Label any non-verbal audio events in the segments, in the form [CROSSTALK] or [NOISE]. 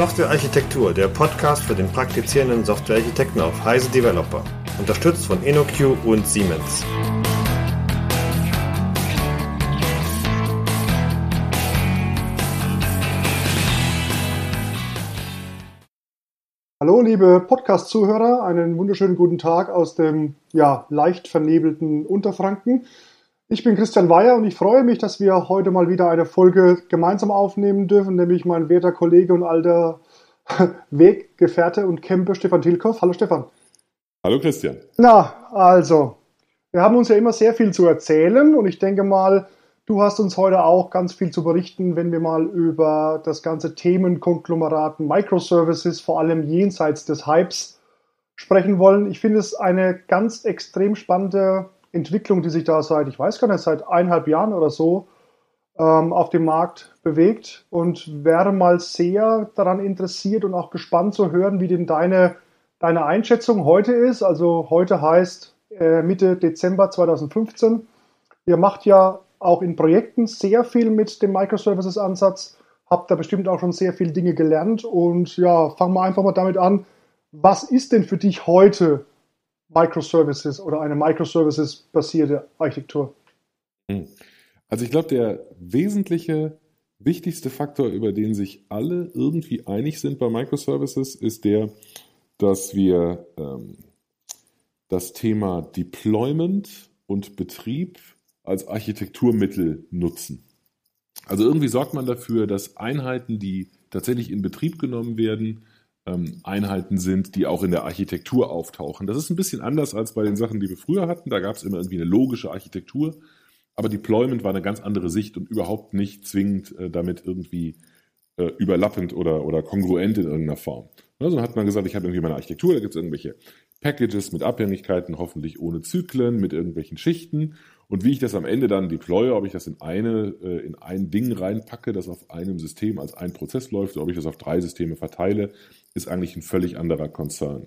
Softwarearchitektur, der Podcast für den praktizierenden Softwarearchitekten auf Heise Developer. Unterstützt von InnoQ und Siemens. Hallo, liebe Podcast-Zuhörer, einen wunderschönen guten Tag aus dem ja, leicht vernebelten Unterfranken. Ich bin Christian Weyer und ich freue mich, dass wir heute mal wieder eine Folge gemeinsam aufnehmen dürfen, nämlich mein werter Kollege und alter [LAUGHS] Weggefährte und Camper Stefan Tilkoff. Hallo Stefan. Hallo Christian. Na, also, wir haben uns ja immer sehr viel zu erzählen und ich denke mal, du hast uns heute auch ganz viel zu berichten, wenn wir mal über das ganze Themenkonglomerat Microservices, vor allem jenseits des Hypes, sprechen wollen. Ich finde es eine ganz extrem spannende Entwicklung, die sich da seit, ich weiß gar nicht, seit eineinhalb Jahren oder so ähm, auf dem Markt bewegt und wäre mal sehr daran interessiert und auch gespannt zu hören, wie denn deine, deine Einschätzung heute ist. Also heute heißt äh, Mitte Dezember 2015. Ihr macht ja auch in Projekten sehr viel mit dem Microservices-Ansatz, habt da bestimmt auch schon sehr viele Dinge gelernt und ja, fangen wir einfach mal damit an. Was ist denn für dich heute Microservices oder eine Microservices-basierte Architektur? Hm. Also ich glaube, der wesentliche, wichtigste Faktor, über den sich alle irgendwie einig sind bei Microservices, ist der, dass wir ähm, das Thema Deployment und Betrieb als Architekturmittel nutzen. Also irgendwie sorgt man dafür, dass Einheiten, die tatsächlich in Betrieb genommen werden, ähm, Einheiten sind, die auch in der Architektur auftauchen. Das ist ein bisschen anders als bei den Sachen, die wir früher hatten. Da gab es immer irgendwie eine logische Architektur, aber Deployment war eine ganz andere Sicht und überhaupt nicht zwingend äh, damit irgendwie äh, überlappend oder, oder kongruent in irgendeiner Form. Also hat man gesagt, ich habe irgendwie meine Architektur, da gibt es irgendwelche Packages mit Abhängigkeiten, hoffentlich ohne Zyklen, mit irgendwelchen Schichten. Und wie ich das am Ende dann deploye, ob ich das in eine, äh, in ein Ding reinpacke, das auf einem System als ein Prozess läuft, oder ob ich das auf drei Systeme verteile, ist eigentlich ein völlig anderer Konzern.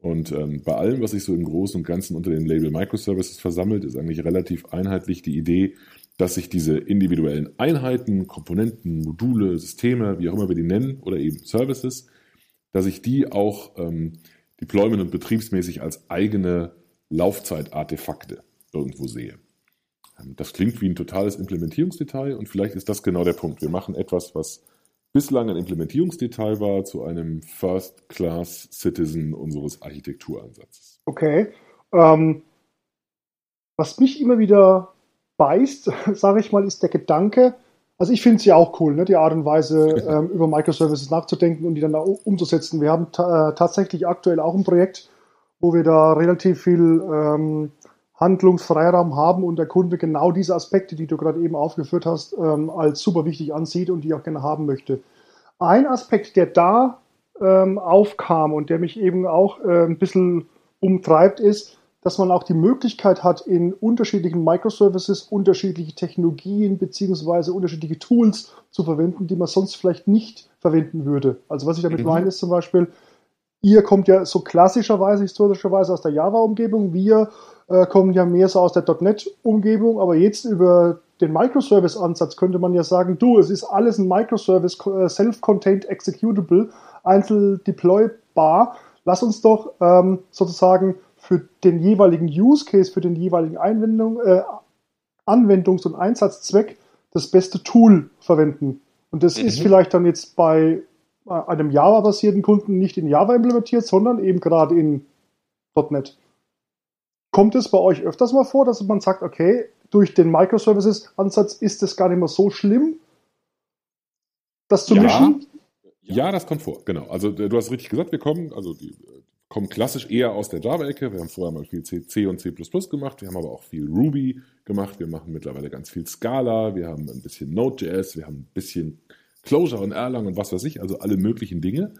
Und ähm, bei allem, was sich so im Großen und Ganzen unter dem Label Microservices versammelt, ist eigentlich relativ einheitlich die Idee, dass sich diese individuellen Einheiten, Komponenten, Module, Systeme, wie auch immer wir die nennen, oder eben Services, dass ich die auch ähm, deployment- und betriebsmäßig als eigene Laufzeitartefakte irgendwo sehe. Ähm, das klingt wie ein totales Implementierungsdetail und vielleicht ist das genau der Punkt. Wir machen etwas, was bislang ein Implementierungsdetail war, zu einem First-Class-Citizen unseres Architekturansatzes. Okay. Ähm, was mich immer wieder beißt, [LAUGHS] sage ich mal, ist der Gedanke, also ich finde es ja auch cool, ne, die Art und Weise, [LAUGHS] ähm, über Microservices nachzudenken und die dann umzusetzen. Wir haben äh, tatsächlich aktuell auch ein Projekt, wo wir da relativ viel ähm, Handlungsfreiraum haben und der Kunde genau diese Aspekte, die du gerade eben aufgeführt hast, ähm, als super wichtig ansieht und die auch gerne haben möchte. Ein Aspekt, der da ähm, aufkam und der mich eben auch äh, ein bisschen umtreibt, ist, dass man auch die Möglichkeit hat, in unterschiedlichen Microservices unterschiedliche Technologien beziehungsweise unterschiedliche Tools zu verwenden, die man sonst vielleicht nicht verwenden würde. Also was ich damit mhm. meine, ist zum Beispiel, ihr kommt ja so klassischerweise, historischerweise aus der Java-Umgebung, wir äh, kommen ja mehr so aus der .NET-Umgebung, aber jetzt über den Microservice-Ansatz könnte man ja sagen, du, es ist alles ein Microservice, äh, self-contained executable, einzeln deploybar. Lass uns doch ähm, sozusagen für den jeweiligen Use Case, für den jeweiligen Einwendung, äh, Anwendungs- und Einsatzzweck das beste Tool verwenden. Und das mhm. ist vielleicht dann jetzt bei einem Java-basierten Kunden nicht in Java implementiert, sondern eben gerade in .NET. Kommt es bei euch öfters mal vor, dass man sagt, okay, durch den Microservices-Ansatz ist es gar nicht mehr so schlimm, das zu ja, mischen? Ja, das kommt vor, genau. Also du hast richtig gesagt, wir kommen, also die kommen klassisch eher aus der Java-Ecke. Wir haben vorher mal viel C, und C gemacht, wir haben aber auch viel Ruby gemacht, wir machen mittlerweile ganz viel Scala, wir haben ein bisschen Node.js, wir haben ein bisschen Closure und Erlang und was weiß ich, also alle möglichen Dinge.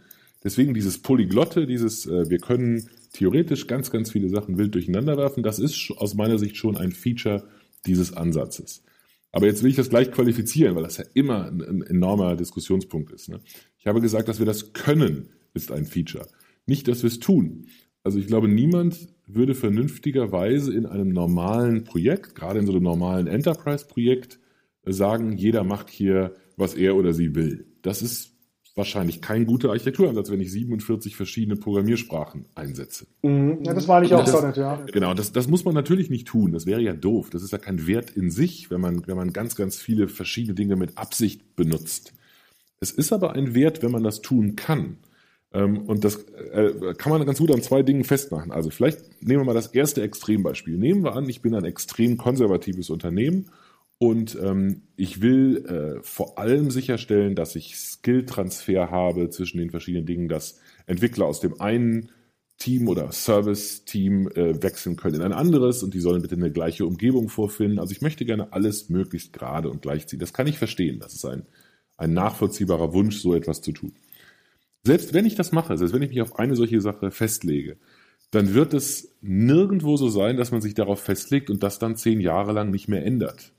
Deswegen dieses Polyglotte, dieses, äh, wir können theoretisch ganz, ganz viele Sachen wild durcheinander werfen, das ist aus meiner Sicht schon ein Feature dieses Ansatzes. Aber jetzt will ich das gleich qualifizieren, weil das ja immer ein, ein enormer Diskussionspunkt ist. Ne? Ich habe gesagt, dass wir das können, ist ein Feature. Nicht, dass wir es tun. Also ich glaube, niemand würde vernünftigerweise in einem normalen Projekt, gerade in so einem normalen Enterprise-Projekt, sagen, jeder macht hier, was er oder sie will. Das ist wahrscheinlich kein guter Architekturansatz, wenn ich 47 verschiedene Programmiersprachen einsetze. Mhm. Ja, das war ich auch das, so nicht, ja. Genau, das, das muss man natürlich nicht tun. Das wäre ja doof. Das ist ja kein Wert in sich, wenn man, wenn man ganz, ganz viele verschiedene Dinge mit Absicht benutzt. Es ist aber ein Wert, wenn man das tun kann. Ähm, und das äh, kann man ganz gut an zwei Dingen festmachen. Also vielleicht nehmen wir mal das erste Extrembeispiel. Nehmen wir an, ich bin ein extrem konservatives Unternehmen und ähm, ich will äh, vor allem sicherstellen, dass ich Skill-Transfer habe zwischen den verschiedenen Dingen, dass Entwickler aus dem einen Team oder Service-Team äh, wechseln können in ein anderes und die sollen bitte eine gleiche Umgebung vorfinden. Also ich möchte gerne alles möglichst gerade und gleichziehen. Das kann ich verstehen. Das ist ein, ein nachvollziehbarer Wunsch, so etwas zu tun. Selbst wenn ich das mache, selbst wenn ich mich auf eine solche Sache festlege, dann wird es nirgendwo so sein, dass man sich darauf festlegt und das dann zehn Jahre lang nicht mehr ändert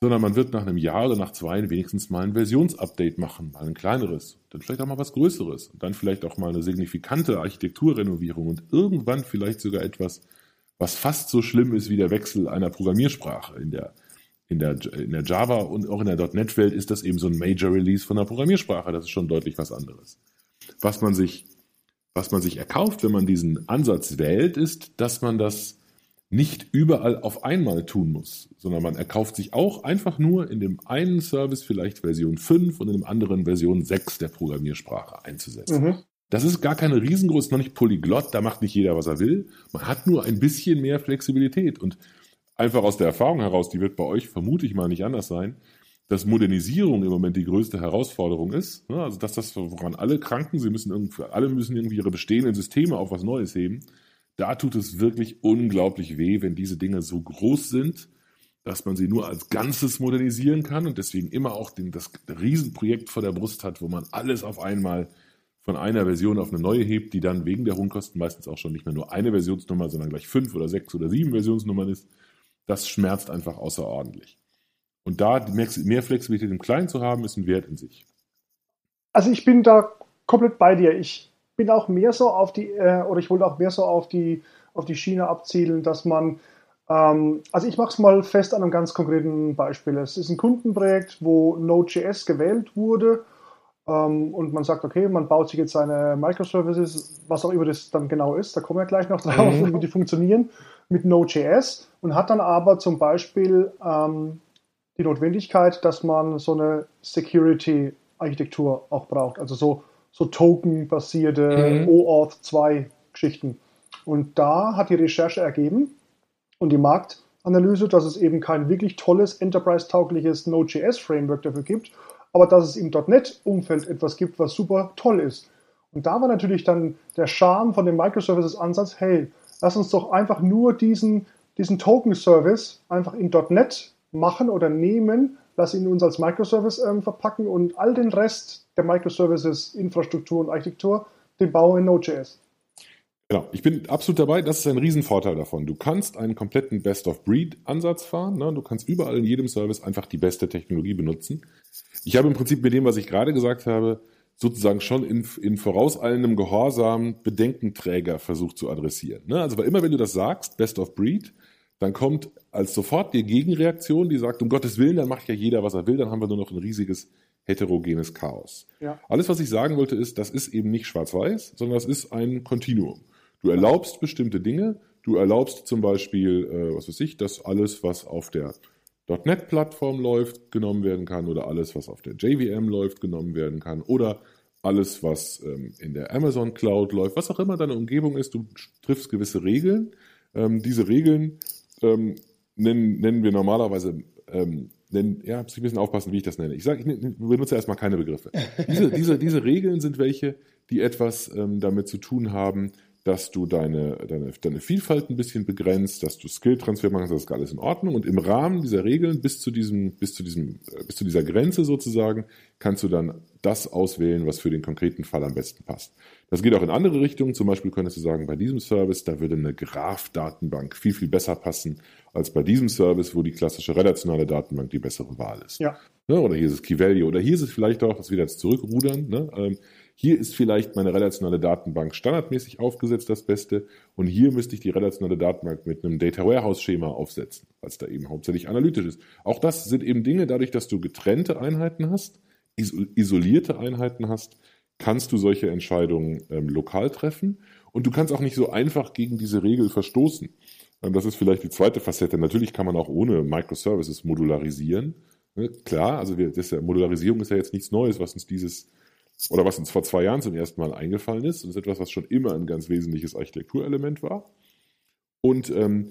sondern man wird nach einem Jahr oder nach zwei wenigstens mal ein Versionsupdate machen, mal ein kleineres, dann vielleicht auch mal was Größeres und dann vielleicht auch mal eine signifikante Architekturrenovierung und irgendwann vielleicht sogar etwas, was fast so schlimm ist wie der Wechsel einer Programmiersprache. In der, in der, in der Java und auch in der .NET-Welt ist das eben so ein Major Release von einer Programmiersprache. Das ist schon deutlich was anderes. Was man sich, was man sich erkauft, wenn man diesen Ansatz wählt, ist, dass man das nicht überall auf einmal tun muss, sondern man erkauft sich auch einfach nur in dem einen Service vielleicht Version 5 und in dem anderen Version 6 der Programmiersprache einzusetzen. Mhm. Das ist gar keine riesengroße, noch nicht polyglott, da macht nicht jeder, was er will. Man hat nur ein bisschen mehr Flexibilität und einfach aus der Erfahrung heraus, die wird bei euch vermute ich mal nicht anders sein, dass Modernisierung im Moment die größte Herausforderung ist. Also dass das, woran alle kranken, sie müssen irgendwie, alle müssen irgendwie ihre bestehenden Systeme auf was Neues heben da tut es wirklich unglaublich weh, wenn diese Dinge so groß sind, dass man sie nur als Ganzes modernisieren kann und deswegen immer auch den, das Riesenprojekt vor der Brust hat, wo man alles auf einmal von einer Version auf eine neue hebt, die dann wegen der hohen Kosten meistens auch schon nicht mehr nur eine Versionsnummer, sondern gleich fünf oder sechs oder sieben Versionsnummern ist. Das schmerzt einfach außerordentlich. Und da mehr Flexibilität im Kleinen zu haben, ist ein Wert in sich. Also ich bin da komplett bei dir. Ich bin auch mehr so auf die, äh, oder ich wollte auch mehr so auf die, auf die Schiene abzielen, dass man, ähm, also ich mache es mal fest an einem ganz konkreten Beispiel. Es ist ein Kundenprojekt, wo Node.js gewählt wurde ähm, und man sagt, okay, man baut sich jetzt seine Microservices, was auch immer das dann genau ist, da kommen wir gleich noch drauf, mhm. [LAUGHS] wie die funktionieren, mit Node.js und hat dann aber zum Beispiel ähm, die Notwendigkeit, dass man so eine Security-Architektur auch braucht. Also so so Token-basierte mhm. OAuth 2 Geschichten. Und da hat die Recherche ergeben und die Marktanalyse, dass es eben kein wirklich tolles, enterprise-taugliches Node.js-Framework dafür gibt, aber dass es im .NET-Umfeld etwas gibt, was super toll ist. Und da war natürlich dann der Charme von dem Microservices-Ansatz, hey, lass uns doch einfach nur diesen, diesen Token-Service einfach in .NET machen oder nehmen, lass ihn uns als Microservice ähm, verpacken und all den Rest der Microservices, Infrastruktur und Architektur, den bauen in Node.js. Genau, ich bin absolut dabei. Das ist ein Riesenvorteil davon. Du kannst einen kompletten Best-of-Breed-Ansatz fahren. Ne? Du kannst überall in jedem Service einfach die beste Technologie benutzen. Ich habe im Prinzip mit dem, was ich gerade gesagt habe, sozusagen schon in, in vorauseilendem Gehorsam Bedenkenträger versucht zu adressieren. Ne? Also weil immer, wenn du das sagst, Best-of-Breed, dann kommt als sofort die Gegenreaktion, die sagt, um Gottes Willen, dann macht ja jeder, was er will, dann haben wir nur noch ein riesiges heterogenes Chaos. Ja. Alles, was ich sagen wollte, ist, das ist eben nicht schwarz-weiß, sondern das ist ein Kontinuum. Du erlaubst bestimmte Dinge, du erlaubst zum Beispiel, äh, was weiß ich, dass alles, was auf der .NET-Plattform läuft, genommen werden kann oder alles, was auf der JVM läuft, genommen werden kann oder alles, was ähm, in der Amazon Cloud läuft, was auch immer deine Umgebung ist, du triffst gewisse Regeln. Ähm, diese Regeln ähm, nennen, nennen wir normalerweise ähm, nennen, ja, muss ich ein bisschen aufpassen, wie ich das nenne. Ich sage, ich benutze erstmal keine Begriffe. Diese, diese, diese Regeln sind welche, die etwas ähm, damit zu tun haben, dass du deine, deine, deine Vielfalt ein bisschen begrenzt, dass du Skill-Transfer machst, das ist alles in Ordnung. Und im Rahmen dieser Regeln bis zu diesem, bis zu diesem, äh, bis zu dieser Grenze sozusagen, kannst du dann das auswählen, was für den konkreten Fall am besten passt. Das geht auch in andere Richtungen. Zum Beispiel könntest du sagen, bei diesem Service, da würde eine Graph-Datenbank viel, viel besser passen als bei diesem Service, wo die klassische relationale Datenbank die bessere Wahl ist. Ja. Ne? Oder hier ist es Key Value. Oder hier ist es vielleicht auch, dass wir jetzt zurückrudern. Ne? Hier ist vielleicht meine relationale Datenbank standardmäßig aufgesetzt das Beste und hier müsste ich die relationale Datenbank mit einem Data Warehouse Schema aufsetzen, als da eben hauptsächlich analytisch ist. Auch das sind eben Dinge, dadurch, dass du getrennte Einheiten hast, isolierte Einheiten hast, kannst du solche Entscheidungen ähm, lokal treffen und du kannst auch nicht so einfach gegen diese Regel verstoßen. Ähm, das ist vielleicht die zweite Facette. Natürlich kann man auch ohne Microservices modularisieren. Ne? Klar, also wir, das Modularisierung ist ja jetzt nichts Neues, was uns dieses oder was uns vor zwei Jahren zum ersten Mal eingefallen ist. Das ist etwas, was schon immer ein ganz wesentliches Architekturelement war. Und ähm,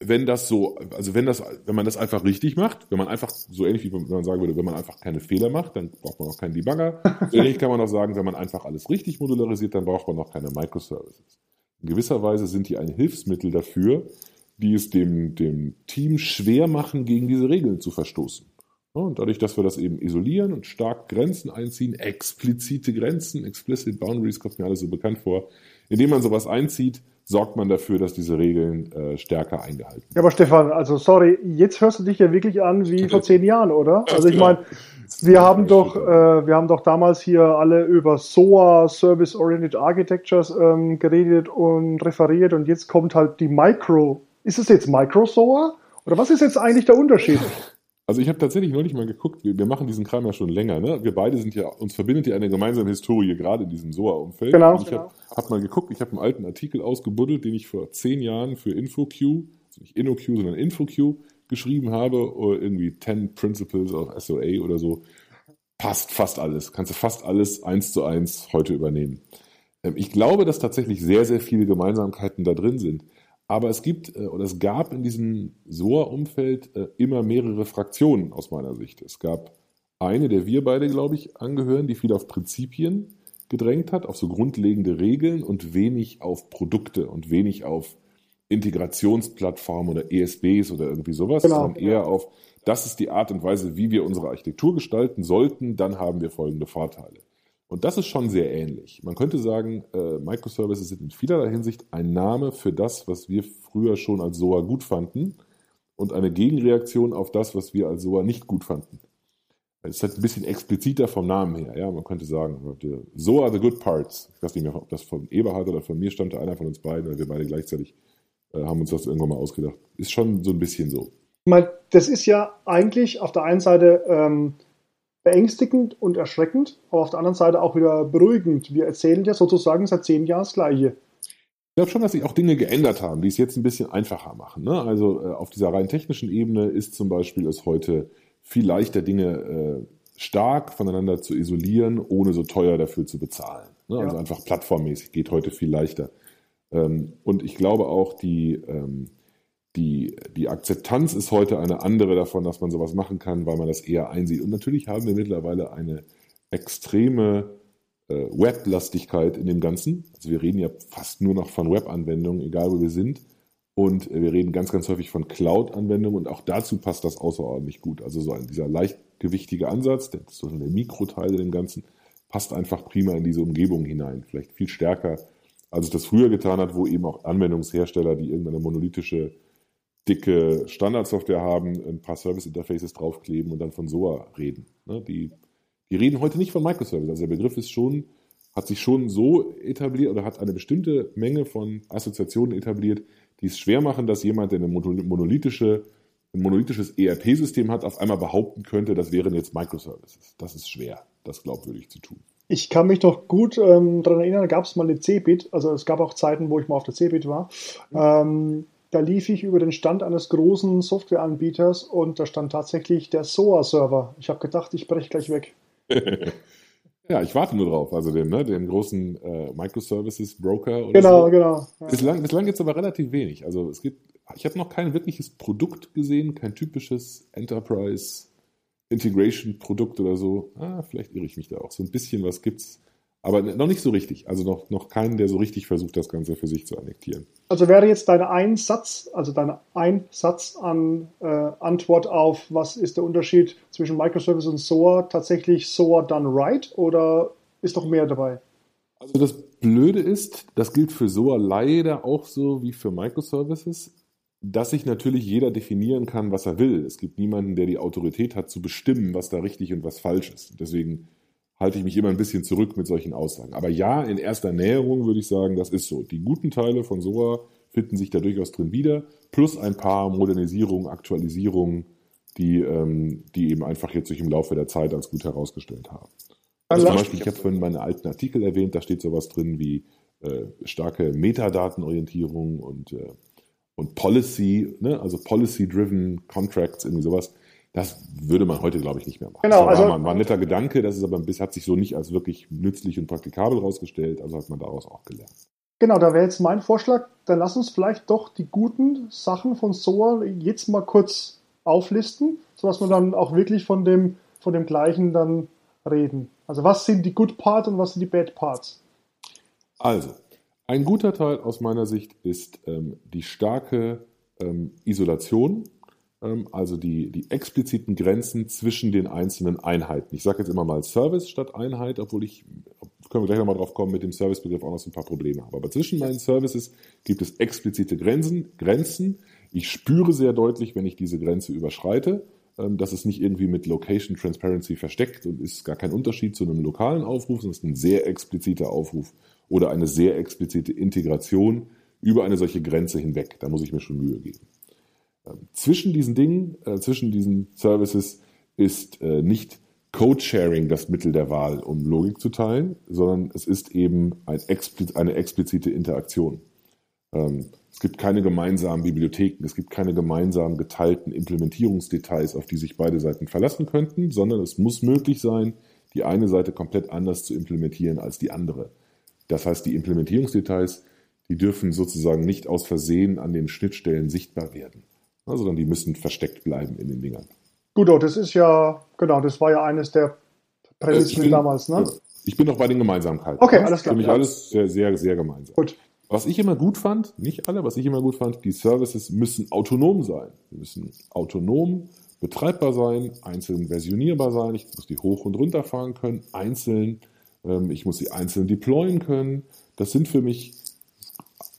wenn das so, also wenn das, wenn man das einfach richtig macht, wenn man einfach, so ähnlich wie wenn man sagen würde, wenn man einfach keine Fehler macht, dann braucht man auch keinen Debugger. [LAUGHS] So ähnlich kann man auch sagen, wenn man einfach alles richtig modularisiert, dann braucht man auch keine Microservices. In gewisser Weise sind die ein Hilfsmittel dafür, die es dem, dem Team schwer machen, gegen diese Regeln zu verstoßen. Und dadurch, dass wir das eben isolieren und stark Grenzen einziehen, explizite Grenzen, explicit boundaries, kommt mir alles so bekannt vor, indem man sowas einzieht, sorgt man dafür, dass diese Regeln äh, stärker eingehalten werden. Ja, aber Stefan, also sorry, jetzt hörst du dich ja wirklich an wie vor [LAUGHS] zehn Jahren, oder? Also ich meine, wir haben doch, äh, wir haben doch damals hier alle über SOA, Service Oriented Architectures, ähm, geredet und referiert und jetzt kommt halt die Micro. Ist es jetzt Micro SOA? Oder was ist jetzt eigentlich der Unterschied? [LAUGHS] Also ich habe tatsächlich neulich mal geguckt, wir, wir, machen diesen Kram ja schon länger, ne? Wir beide sind ja, uns verbindet ja eine gemeinsame Historie, gerade in diesem SOA-Umfeld. Genau. Und ich genau. habe hab mal geguckt, ich habe einen alten Artikel ausgebuddelt, den ich vor zehn Jahren für InfoQ, also nicht InnoQ, sondern InfoQ geschrieben habe, oder irgendwie 10 Principles of SOA oder so. Passt fast alles. Kannst du fast alles eins zu eins heute übernehmen. Ähm, ich glaube, dass tatsächlich sehr, sehr viele Gemeinsamkeiten da drin sind. Aber es gibt äh, oder es gab in diesem SOA-Umfeld äh, immer mehrere Fraktionen aus meiner Sicht. Es gab eine, der wir beide, glaube ich, angehören, die viel auf Prinzipien gedrängt hat, auf so grundlegende Regeln und wenig auf Produkte und wenig auf Integrationsplattformen oder ESBs oder irgendwie sowas, genau. sondern eher auf, das ist die Art und Weise, wie wir unsere Architektur gestalten sollten, dann haben wir folgende Vorteile. Und das ist schon sehr ähnlich. Man könnte sagen, äh, Microservices sind in vielerlei Hinsicht ein Name für das, was wir früher schon als SOA gut fanden und eine Gegenreaktion auf das, was wir als SOA nicht gut fanden. Es ist halt ein bisschen expliziter vom Namen her. Ja, man könnte sagen, SOA the good parts. Ich weiß nicht mehr, ob das von Eberhard oder von mir stammte, einer von uns beiden, oder wir beide gleichzeitig äh, haben uns das irgendwann mal ausgedacht. Ist schon so ein bisschen so. Das ist ja eigentlich auf der einen Seite ähm, beängstigend und erschreckend, aber auf der anderen Seite auch wieder beruhigend. Wir erzählen ja sozusagen seit zehn Jahren das Gleiche. Ich glaube schon, dass sich auch Dinge geändert haben, die es jetzt ein bisschen einfacher machen. Ne? Also äh, auf dieser rein technischen Ebene ist zum Beispiel es heute viel leichter, Dinge äh, stark voneinander zu isolieren, ohne so teuer dafür zu bezahlen. Ne? Also ja. einfach plattformmäßig geht heute viel leichter. Ähm, und ich glaube auch, die ähm, die, die Akzeptanz ist heute eine andere davon, dass man sowas machen kann, weil man das eher einsieht. Und natürlich haben wir mittlerweile eine extreme äh, Weblastigkeit in dem Ganzen. Also wir reden ja fast nur noch von Webanwendungen, egal wo wir sind. Und wir reden ganz, ganz häufig von Cloud-Anwendungen und auch dazu passt das außerordentlich gut. Also so ein, dieser leichtgewichtige Ansatz, der, so der Mikroteil in dem Ganzen, passt einfach prima in diese Umgebung hinein. Vielleicht viel stärker, als es das früher getan hat, wo eben auch Anwendungshersteller, die irgendeine monolithische dicke Standardsoftware haben, ein paar Service-Interfaces draufkleben und dann von SOA reden. Ne? Die, die reden heute nicht von Microservice. Also der Begriff ist schon, hat sich schon so etabliert oder hat eine bestimmte Menge von Assoziationen etabliert, die es schwer machen, dass jemand, der eine monolithische, ein monolithisches ERP-System hat, auf einmal behaupten könnte, das wären jetzt Microservices. Das ist schwer, das glaubwürdig zu tun. Ich kann mich noch gut ähm, daran erinnern, da gab es mal eine Cebit, also es gab auch Zeiten, wo ich mal auf der Cebit war. Mhm. Ähm, da lief ich über den Stand eines großen Softwareanbieters und da stand tatsächlich der SOA-Server. Ich habe gedacht, ich breche gleich weg. [LAUGHS] ja, ich warte nur drauf. Also den, ne, den großen äh, Microservices-Broker. Genau, so. genau. Ja. Bislang, bislang gibt es aber relativ wenig. Also es gibt, ich habe noch kein wirkliches Produkt gesehen, kein typisches Enterprise Integration Produkt oder so. Ah, vielleicht irre ich mich da auch. So ein bisschen was gibt's. Aber noch nicht so richtig. Also noch, noch keinen, der so richtig versucht, das Ganze für sich zu annektieren. Also wäre jetzt deine Einsatz, also deine Einsatz an äh, Antwort auf, was ist der Unterschied zwischen Microservice und SOA, tatsächlich SOA done right oder ist doch mehr dabei? Also das Blöde ist, das gilt für SOA leider auch so wie für Microservices, dass sich natürlich jeder definieren kann, was er will. Es gibt niemanden, der die Autorität hat zu bestimmen, was da richtig und was falsch ist. Deswegen halte ich mich immer ein bisschen zurück mit solchen Aussagen. Aber ja, in erster Näherung würde ich sagen, das ist so. Die guten Teile von SOA finden sich da durchaus drin wieder, plus ein paar Modernisierungen, Aktualisierungen die, ähm, die eben einfach jetzt sich im Laufe der Zeit als gut herausgestellt haben. Also zum Beispiel, ich habe vorhin meine alten Artikel erwähnt, da steht sowas drin wie äh, starke Metadatenorientierung und, äh, und Policy, ne? also Policy-driven Contracts, irgendwie sowas. Das würde man heute, glaube ich, nicht mehr machen. Genau, das war, also, war ein netter Gedanke, das ist aber bis hat sich so nicht als wirklich nützlich und praktikabel rausgestellt, also hat man daraus auch gelernt. Genau, da wäre jetzt mein Vorschlag, dann lass uns vielleicht doch die guten Sachen von SOA jetzt mal kurz auflisten, sodass wir dann auch wirklich von dem, von dem gleichen dann reden. Also was sind die Good Parts und was sind die Bad Parts? Also, ein guter Teil aus meiner Sicht ist ähm, die starke ähm, Isolation also die, die expliziten Grenzen zwischen den einzelnen Einheiten. Ich sage jetzt immer mal Service statt Einheit, obwohl ich, können wir gleich nochmal drauf kommen, mit dem Servicebegriff auch noch so ein paar Probleme habe. Aber zwischen meinen Services gibt es explizite Grenzen. Grenzen. Ich spüre sehr deutlich, wenn ich diese Grenze überschreite. Ähm, das ist nicht irgendwie mit Location Transparency versteckt und ist gar kein Unterschied zu einem lokalen Aufruf, sondern es ist ein sehr expliziter Aufruf oder eine sehr explizite Integration über eine solche Grenze hinweg. Da muss ich mir schon Mühe geben. Zwischen diesen Dingen, äh, zwischen diesen Services ist äh, nicht Code-Sharing das Mittel der Wahl, um Logik zu teilen, sondern es ist eben ein expliz eine explizite Interaktion. Ähm, es gibt keine gemeinsamen Bibliotheken, es gibt keine gemeinsamen geteilten Implementierungsdetails, auf die sich beide Seiten verlassen könnten, sondern es muss möglich sein, die eine Seite komplett anders zu implementieren als die andere. Das heißt, die Implementierungsdetails, die dürfen sozusagen nicht aus Versehen an den Schnittstellen sichtbar werden sondern die müssen versteckt bleiben in den Dingern. Gut, das ist ja, genau, das war ja eines der Prämissen äh, damals, ne? Ich bin noch bei den Gemeinsamkeiten. Okay, alles klar. Für mich ja. alles sehr, sehr, sehr gemeinsam. Gut. Was ich immer gut fand, nicht alle, was ich immer gut fand, die Services müssen autonom sein. Sie müssen autonom betreibbar sein, einzeln versionierbar sein. Ich muss die hoch und runter fahren können, einzeln. Ähm, ich muss sie einzeln deployen können. Das sind für mich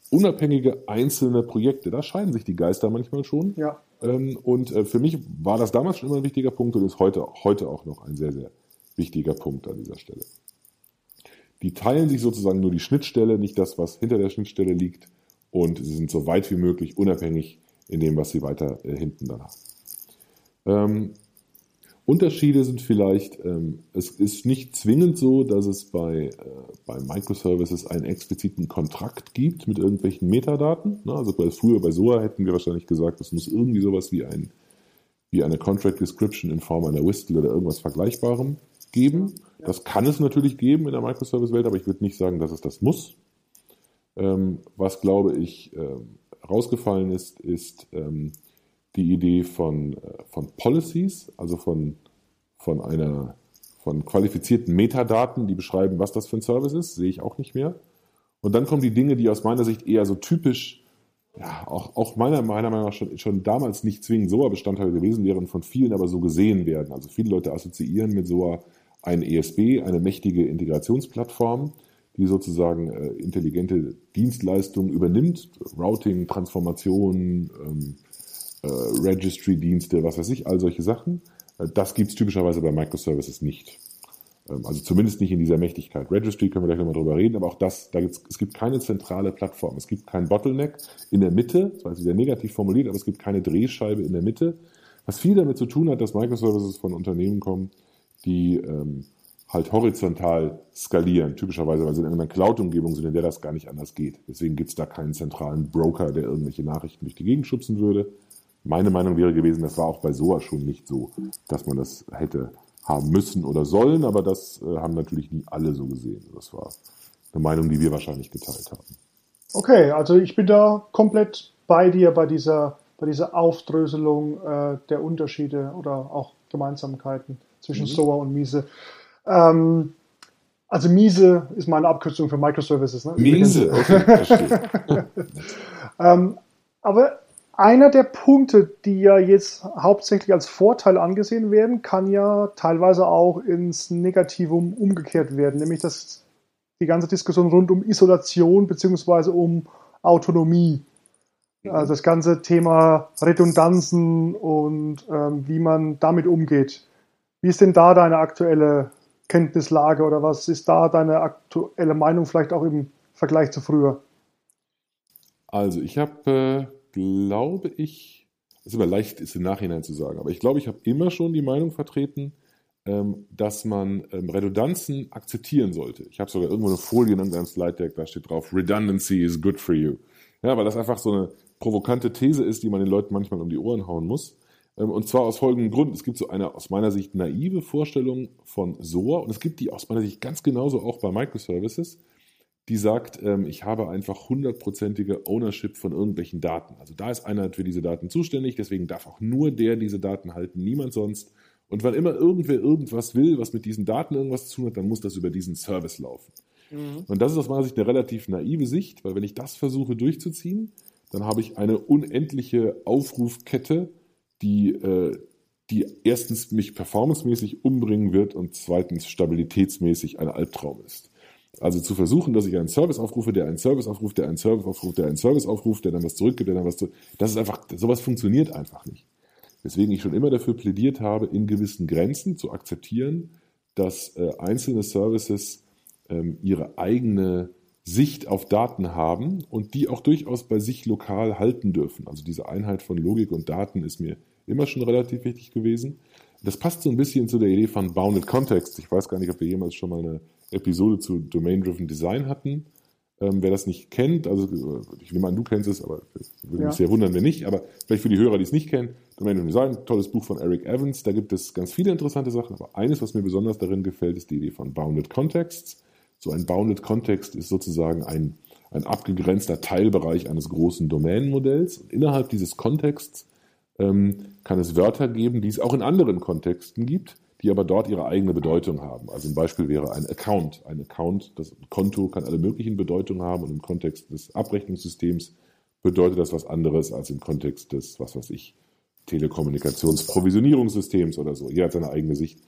unabhängige einzelne Projekte. Da scheiden sich die Geister manchmal schon. Ja. Ähm, und äh, für mich war das damals schon immer ein wichtiger Punkt und ist heute, heute auch noch ein sehr, sehr wichtiger Punkt an dieser Stelle. Die teilen sich sozusagen nur die Schnittstelle, nicht das, was hinter der Schnittstelle liegt. Und sie sind so weit wie möglich unabhängig in dem, was sie weiter äh, hinten dann haben. Unterschiede sind vielleicht, ähm, es ist nicht zwingend so, dass es bei, äh, bei Microservices einen expliziten Kontrakt gibt mit irgendwelchen Metadaten. Ne? Also bei, früher bei SOA hätten wir wahrscheinlich gesagt, es muss irgendwie sowas wie, ein, wie eine Contract Description in Form einer Whistle oder irgendwas Vergleichbarem geben. Das kann es natürlich geben in der Microservice-Welt, aber ich würde nicht sagen, dass es das muss. Ähm, was, glaube ich, ähm, rausgefallen ist, ist, ähm, die Idee von, äh, von Policies, also von, von einer von qualifizierten Metadaten, die beschreiben, was das für ein Service ist, sehe ich auch nicht mehr. Und dann kommen die Dinge, die aus meiner Sicht eher so typisch, ja, auch, auch meiner, meiner Meinung nach schon, schon damals nicht zwingend SOA-Bestandteil gewesen wären, von vielen aber so gesehen werden. Also viele Leute assoziieren mit SOA ein ESB, eine mächtige Integrationsplattform, die sozusagen äh, intelligente Dienstleistungen übernimmt, Routing, Transformation, ähm, äh, Registry-Dienste, was weiß ich, all solche Sachen. Äh, das gibt es typischerweise bei Microservices nicht. Ähm, also zumindest nicht in dieser Mächtigkeit. Registry können wir gleich nochmal drüber reden, aber auch das, da gibt's, es gibt keine zentrale Plattform. Es gibt keinen Bottleneck in der Mitte, das war jetzt wieder negativ formuliert, aber es gibt keine Drehscheibe in der Mitte. Was viel damit zu tun hat, dass Microservices von Unternehmen kommen, die ähm, halt horizontal skalieren, typischerweise, weil sie in einer Cloud-Umgebung sind, in der das gar nicht anders geht. Deswegen gibt es da keinen zentralen Broker, der irgendwelche Nachrichten durch die Gegend schubsen würde, meine Meinung wäre gewesen, das war auch bei SOA schon nicht so, dass man das hätte haben müssen oder sollen, aber das äh, haben natürlich nie alle so gesehen. Das war eine Meinung, die wir wahrscheinlich geteilt haben. Okay, also ich bin da komplett bei dir bei dieser, bei dieser Aufdröselung äh, der Unterschiede oder auch Gemeinsamkeiten zwischen mhm. SOA und Miese. Ähm, also Miese ist meine Abkürzung für Microservices. Ne? Miese, okay, verstehe. [LAUGHS] ähm, aber einer der Punkte, die ja jetzt hauptsächlich als Vorteil angesehen werden, kann ja teilweise auch ins Negativum umgekehrt werden, nämlich dass die ganze Diskussion rund um Isolation beziehungsweise um Autonomie. Also das ganze Thema Redundanzen und ähm, wie man damit umgeht. Wie ist denn da deine aktuelle Kenntnislage oder was ist da deine aktuelle Meinung vielleicht auch im Vergleich zu früher? Also ich habe äh glaube ich, ist immer leicht, ist im Nachhinein zu sagen. Aber ich glaube, ich habe immer schon die Meinung vertreten, ähm, dass man ähm, Redundanzen akzeptieren sollte. Ich habe sogar irgendwo eine Folie in irgendeinem Slide Deck, da steht drauf, Redundancy is good for you. Ja, weil das einfach so eine provokante These ist, die man den Leuten manchmal um die Ohren hauen muss. Ähm, und zwar aus folgendem Grund. Es gibt so eine aus meiner Sicht naive Vorstellung von SOA und es gibt die aus meiner Sicht ganz genauso auch bei Microservices, die sagt, ich habe einfach hundertprozentige Ownership von irgendwelchen Daten. Also da ist einer für diese Daten zuständig, deswegen darf auch nur der diese Daten halten, niemand sonst. Und wann immer irgendwer irgendwas will, was mit diesen Daten irgendwas zu tun hat, dann muss das über diesen Service laufen. Mhm. Und das ist aus meiner Sicht eine relativ naive Sicht, weil wenn ich das versuche durchzuziehen, dann habe ich eine unendliche Aufrufkette, die, äh, die erstens mich performancemäßig umbringen wird und zweitens stabilitätsmäßig ein Albtraum ist. Also zu versuchen, dass ich einen Service aufrufe, der einen Service aufruft, der einen Service aufruft, der einen Service aufruft, der dann was zurückgibt, der dann was zurück. Das ist einfach, sowas funktioniert einfach nicht. Weswegen ich schon immer dafür plädiert habe, in gewissen Grenzen zu akzeptieren, dass äh, einzelne Services ähm, ihre eigene Sicht auf Daten haben und die auch durchaus bei sich lokal halten dürfen. Also diese Einheit von Logik und Daten ist mir immer schon relativ wichtig gewesen. Das passt so ein bisschen zu der Idee von Bounded Context. Ich weiß gar nicht, ob wir jemals schon mal eine Episode zu Domain-Driven Design hatten. Ähm, wer das nicht kennt, also ich nehme an, du kennst es, aber würde ja. mich sehr wundern, wenn nicht. Aber vielleicht für die Hörer, die es nicht kennen, Domain und Design, tolles Buch von Eric Evans. Da gibt es ganz viele interessante Sachen. Aber eines, was mir besonders darin gefällt, ist die Idee von Bounded Contexts. So ein Bounded Context ist sozusagen ein, ein abgegrenzter Teilbereich eines großen Domänenmodells. Und innerhalb dieses Kontexts ähm, kann es Wörter geben, die es auch in anderen Kontexten gibt die aber dort ihre eigene Bedeutung haben. Also ein Beispiel wäre ein Account. Ein Account, das Konto kann alle möglichen Bedeutungen haben und im Kontext des Abrechnungssystems bedeutet das was anderes als im Kontext des, was weiß ich, Telekommunikationsprovisionierungssystems oder so. Jeder hat seine eigene Sicht.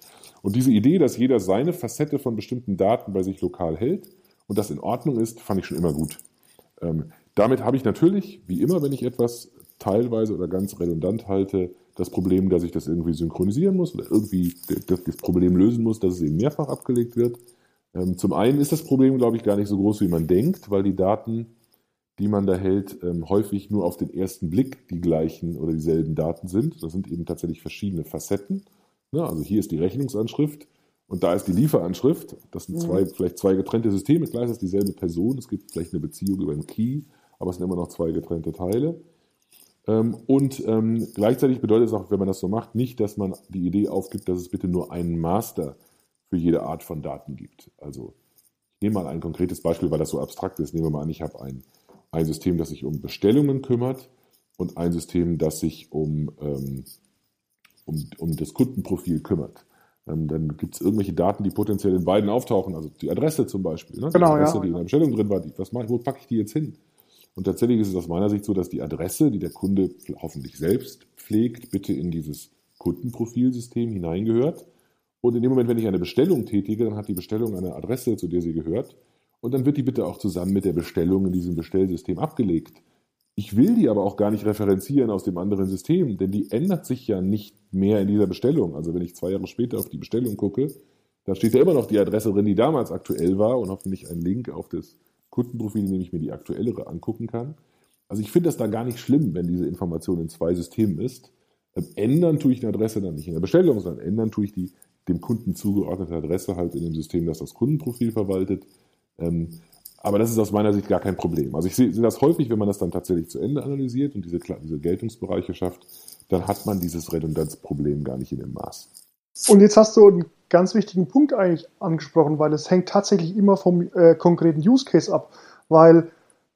Und diese Idee, dass jeder seine Facette von bestimmten Daten bei sich lokal hält und das in Ordnung ist, fand ich schon immer gut. Ähm, damit habe ich natürlich, wie immer, wenn ich etwas teilweise oder ganz redundant halte, das Problem, dass ich das irgendwie synchronisieren muss oder irgendwie das Problem lösen muss, dass es eben mehrfach abgelegt wird. Ähm, zum einen ist das Problem, glaube ich, gar nicht so groß, wie man denkt, weil die Daten, die man da hält, ähm, häufig nur auf den ersten Blick die gleichen oder dieselben Daten sind. Das sind eben tatsächlich verschiedene Facetten. Also hier ist die Rechnungsanschrift und da ist die Lieferanschrift. Das sind zwei, mhm. vielleicht zwei getrennte Systeme. Klar ist es dieselbe Person. Es gibt vielleicht eine Beziehung über einen Key, aber es sind immer noch zwei getrennte Teile. Ähm, und ähm, gleichzeitig bedeutet es auch, wenn man das so macht, nicht, dass man die Idee aufgibt, dass es bitte nur einen Master für jede Art von Daten gibt. Also ich nehme mal ein konkretes Beispiel, weil das so abstrakt ist. Nehmen wir mal an, ich habe ein, ein System, das sich um Bestellungen kümmert und ein System, das sich um, ähm, um, um das Kundenprofil kümmert. Ähm, dann gibt es irgendwelche Daten, die potenziell in beiden auftauchen, also die Adresse zum Beispiel. Ne? Genau, die Adresse, ja. die in der Bestellung drin war, die, was mache, wo packe ich die jetzt hin? Und tatsächlich ist es aus meiner Sicht so, dass die Adresse, die der Kunde hoffentlich selbst pflegt, bitte in dieses Kundenprofilsystem hineingehört. Und in dem Moment, wenn ich eine Bestellung tätige, dann hat die Bestellung eine Adresse, zu der sie gehört. Und dann wird die bitte auch zusammen mit der Bestellung in diesem Bestellsystem abgelegt. Ich will die aber auch gar nicht referenzieren aus dem anderen System, denn die ändert sich ja nicht mehr in dieser Bestellung. Also wenn ich zwei Jahre später auf die Bestellung gucke, da steht ja immer noch die Adresse drin, die damals aktuell war und hoffentlich ein Link auf das Kundenprofile, indem ich mir die aktuellere angucken kann. Also ich finde das da gar nicht schlimm, wenn diese Information in zwei Systemen ist. Ähm, ändern tue ich die Adresse dann nicht in der Bestellung, sondern ändern tue ich die dem Kunden zugeordnete Adresse halt in dem System, das das Kundenprofil verwaltet. Ähm, aber das ist aus meiner Sicht gar kein Problem. Also ich sehe, das häufig, wenn man das dann tatsächlich zu Ende analysiert und diese Geltungsbereiche schafft, dann hat man dieses Redundanzproblem gar nicht in dem Maß. Und jetzt hast du einen ganz wichtigen Punkt eigentlich angesprochen, weil es hängt tatsächlich immer vom äh, konkreten Use Case ab, weil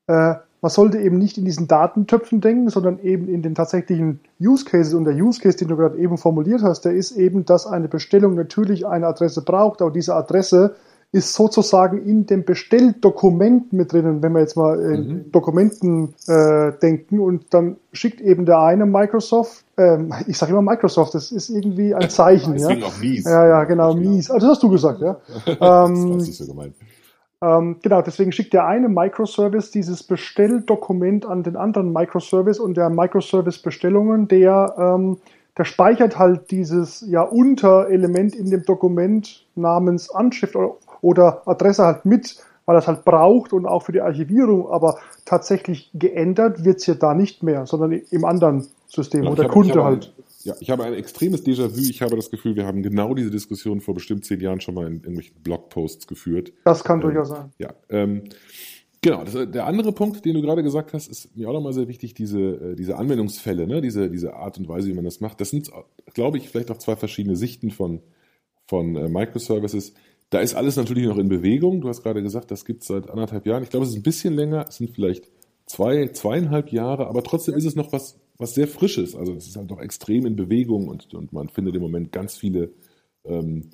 äh, man sollte eben nicht in diesen Datentöpfen denken, sondern eben in den tatsächlichen Use Cases. Und der Use Case, den du gerade eben formuliert hast, der ist eben, dass eine Bestellung natürlich eine Adresse braucht, aber diese Adresse ist sozusagen in dem Bestelldokument mit drinnen, wenn wir jetzt mal in mhm. Dokumenten äh, denken und dann schickt eben der eine Microsoft, ähm, ich sage immer Microsoft, das ist irgendwie ein [LAUGHS] Zeichen. ja. auch mies. Ja, ja, genau, mies. Also das hast du gesagt, ja. [LAUGHS] das war nicht so gemeint. Ähm, genau, deswegen schickt der eine Microservice dieses Bestelldokument an den anderen Microservice und der Microservice Bestellungen, der ähm, der speichert halt dieses ja Unterelement in dem Dokument namens Anschrift oder oder Adresse halt mit, weil es halt braucht und auch für die Archivierung, aber tatsächlich geändert wird es ja da nicht mehr, sondern im anderen System Ja, oder habe- Kunde halt. Ein, ja, ich habe ein extremes Déjà-vu. Ich habe das Gefühl, wir haben genau diese Diskussion vor bestimmt zehn Jahren schon mal in irgendwelchen Blogposts geführt. Das kann Ähm, durchaus sein. Ja, ähm, genau. Das, der andere Punkt, den du gerade gesagt hast, ist mir auch nochmal sehr wichtig, diese, äh, diese Anwendungsfälle, ne? diese, diese Art und Weise, wie man das macht. Das sind, glaube ich, vielleicht auch zwei verschiedene Sichten von, von äh, Microservices. Da ist alles natürlich noch in Bewegung. Du hast gerade gesagt, das gibt es seit anderthalb Jahren. Ich glaube, es ist ein bisschen länger. Es sind vielleicht zwei, zweieinhalb Jahre, aber trotzdem ist es noch was, was sehr Frisches. Also es ist halt noch extrem in Bewegung und, und man findet im Moment ganz viele ähm,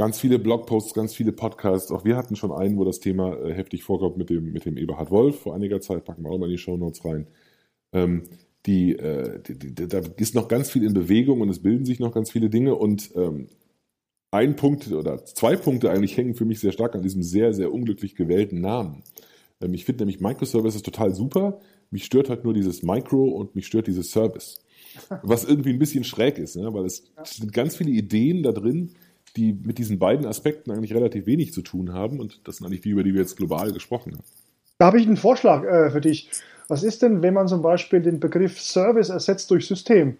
ganz viele Blogposts, ganz viele Podcasts. Auch wir hatten schon einen, wo das Thema äh, heftig vorkommt mit dem, mit dem Eberhard Wolf vor einiger Zeit. Packen wir auch mal in die Shownotes rein. Ähm, die, äh, die, die, da ist noch ganz viel in Bewegung und es bilden sich noch ganz viele Dinge. Und ähm, ein Punkt oder zwei Punkte eigentlich hängen für mich sehr stark an diesem sehr, sehr unglücklich gewählten Namen. Ähm, ich finde nämlich Microservices total super. Mich stört halt nur dieses Micro und mich stört dieses Service. Was irgendwie ein bisschen schräg ist, ne? weil es sind ganz viele Ideen da drin, die mit diesen beiden Aspekten eigentlich relativ wenig zu tun haben. Und das sind eigentlich die, über die wir jetzt global gesprochen haben. Da habe ich einen Vorschlag äh, für dich. Was ist denn, wenn man zum Beispiel den Begriff Service ersetzt durch System?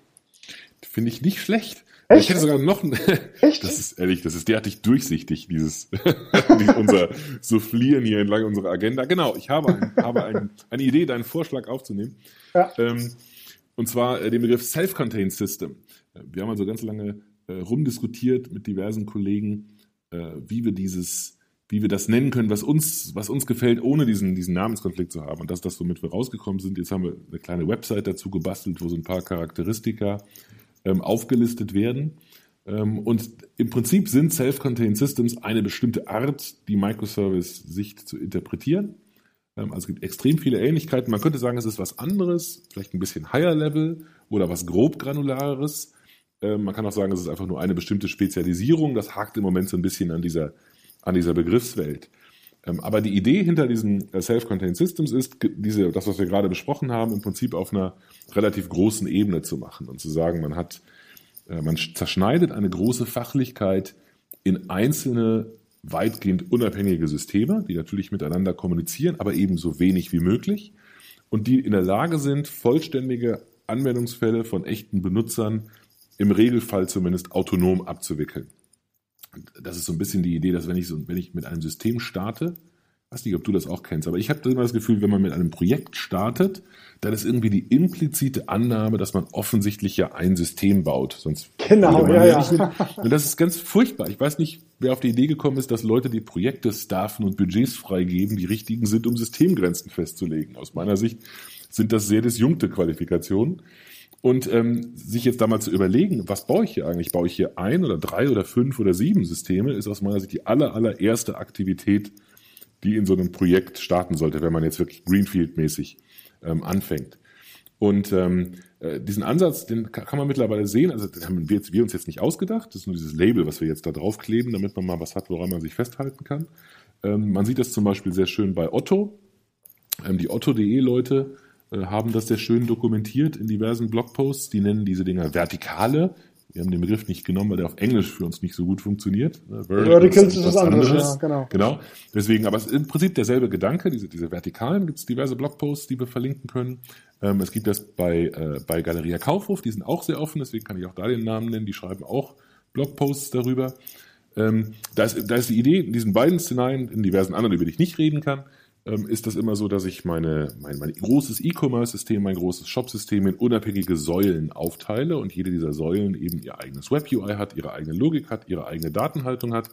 Finde ich nicht schlecht. Echt? Ich hätte sogar noch ein, [LAUGHS] Echt? das ist ehrlich, das ist derartig durchsichtig, [LAUGHS] dieses, unser Soufflieren hier entlang unserer Agenda. Genau, ich habe, ein, habe ein, eine Idee, deinen Vorschlag aufzunehmen. Ja. Ähm, und zwar äh, den Begriff Self-Contained System. Äh, Wir haben also ganz lange äh, rumdiskutiert mit diversen Kollegen, äh, wie wir dieses, wie wir das nennen können, was uns, was uns gefällt, ohne diesen, diesen Namenskonflikt zu haben. Und das ist das, womit wir rausgekommen sind. Jetzt haben wir eine kleine Website dazu gebastelt, wo so ein paar Charakteristika ähm, aufgelistet werden. Ähm, und im Prinzip sind Self-Contained Systems eine bestimmte Art, die Microservice-Sicht zu interpretieren. Ähm, also es gibt extrem viele Ähnlichkeiten. Man könnte sagen, es ist was anderes, vielleicht ein bisschen higher level oder was grob granulares. Ähm, man kann auch sagen, es ist einfach nur eine bestimmte Spezialisierung. Das hakt im Moment so ein bisschen an dieser, an dieser Begriffswelt. Ähm, aber die Idee hinter diesen äh, Self-Contained Systems ist, diese, das, was wir gerade besprochen haben, im Prinzip auf einer relativ großen Ebene zu machen und zu sagen, man hat, äh, man sch- zerschneidet eine große Fachlichkeit in einzelne weitgehend unabhängige Systeme, die natürlich miteinander kommunizieren, aber eben so wenig wie möglich und die in der Lage sind, vollständige Anwendungsfälle von echten Benutzern im Regelfall zumindest autonom abzuwickeln. Das ist so ein bisschen die Idee, dass wenn ich, so, wenn ich mit einem System starte, weiß nicht, ob du das auch kennst, aber ich habe immer das Gefühl, wenn man mit einem Projekt startet, dann ist irgendwie die implizite Annahme, dass man offensichtlich ja ein System baut. Sonst Genau, ja, ja. nicht Und das ist ganz furchtbar. Ich weiß nicht, wer auf die Idee gekommen ist, dass Leute, die Projekte staffen und Budgets freigeben, die richtigen sind, um Systemgrenzen festzulegen. Aus meiner Sicht sind das sehr disjunkte Qualifikationen. Und ähm, sich jetzt da mal zu überlegen, was baue ich hier eigentlich? Baue ich hier ein oder drei oder fünf oder sieben Systeme, ist aus meiner Sicht die aller, allererste Aktivität, die in so einem Projekt starten sollte, wenn man jetzt wirklich Greenfield-mäßig ähm, anfängt. Und ähm, äh, diesen Ansatz, den ka- kann man mittlerweile sehen, also den haben wir, jetzt, wir uns jetzt nicht ausgedacht, das ist nur dieses Label, was wir jetzt da draufkleben, damit man mal was hat, woran man sich festhalten kann. Ähm, man sieht das zum Beispiel sehr schön bei Otto. Ähm, die Otto.de-Leute haben das sehr schön dokumentiert in diversen Blogposts. Die nennen diese Dinger Vertikale. Wir haben den Begriff nicht genommen, weil der auf Englisch für uns nicht so gut funktioniert. Äh, Verticals ist was anderes, ja, genau. Genau. Deswegen, aber es ist im Prinzip derselbe Gedanke. Diese, diese Vertikalen gibt es diverse Blogposts, die wir verlinken können. Ähm, es gibt das bei, äh, bei Galeria Kaufhof, die sind auch sehr offen, deswegen kann ich auch da den Namen nennen. Die schreiben auch Blogposts darüber. Ähm, da, ist, da ist die Idee, in diesen beiden Szenarien, in diversen anderen, über die ich nicht reden kann, ähm, ist das immer so, dass ich meine, mein, mein großes E-Commerce-System, mein großes Shop-System in unabhängige Säulen aufteile und jede dieser Säulen eben ihr eigenes Web-UI hat, ihre eigene Logik hat, ihre eigene Datenhaltung hat,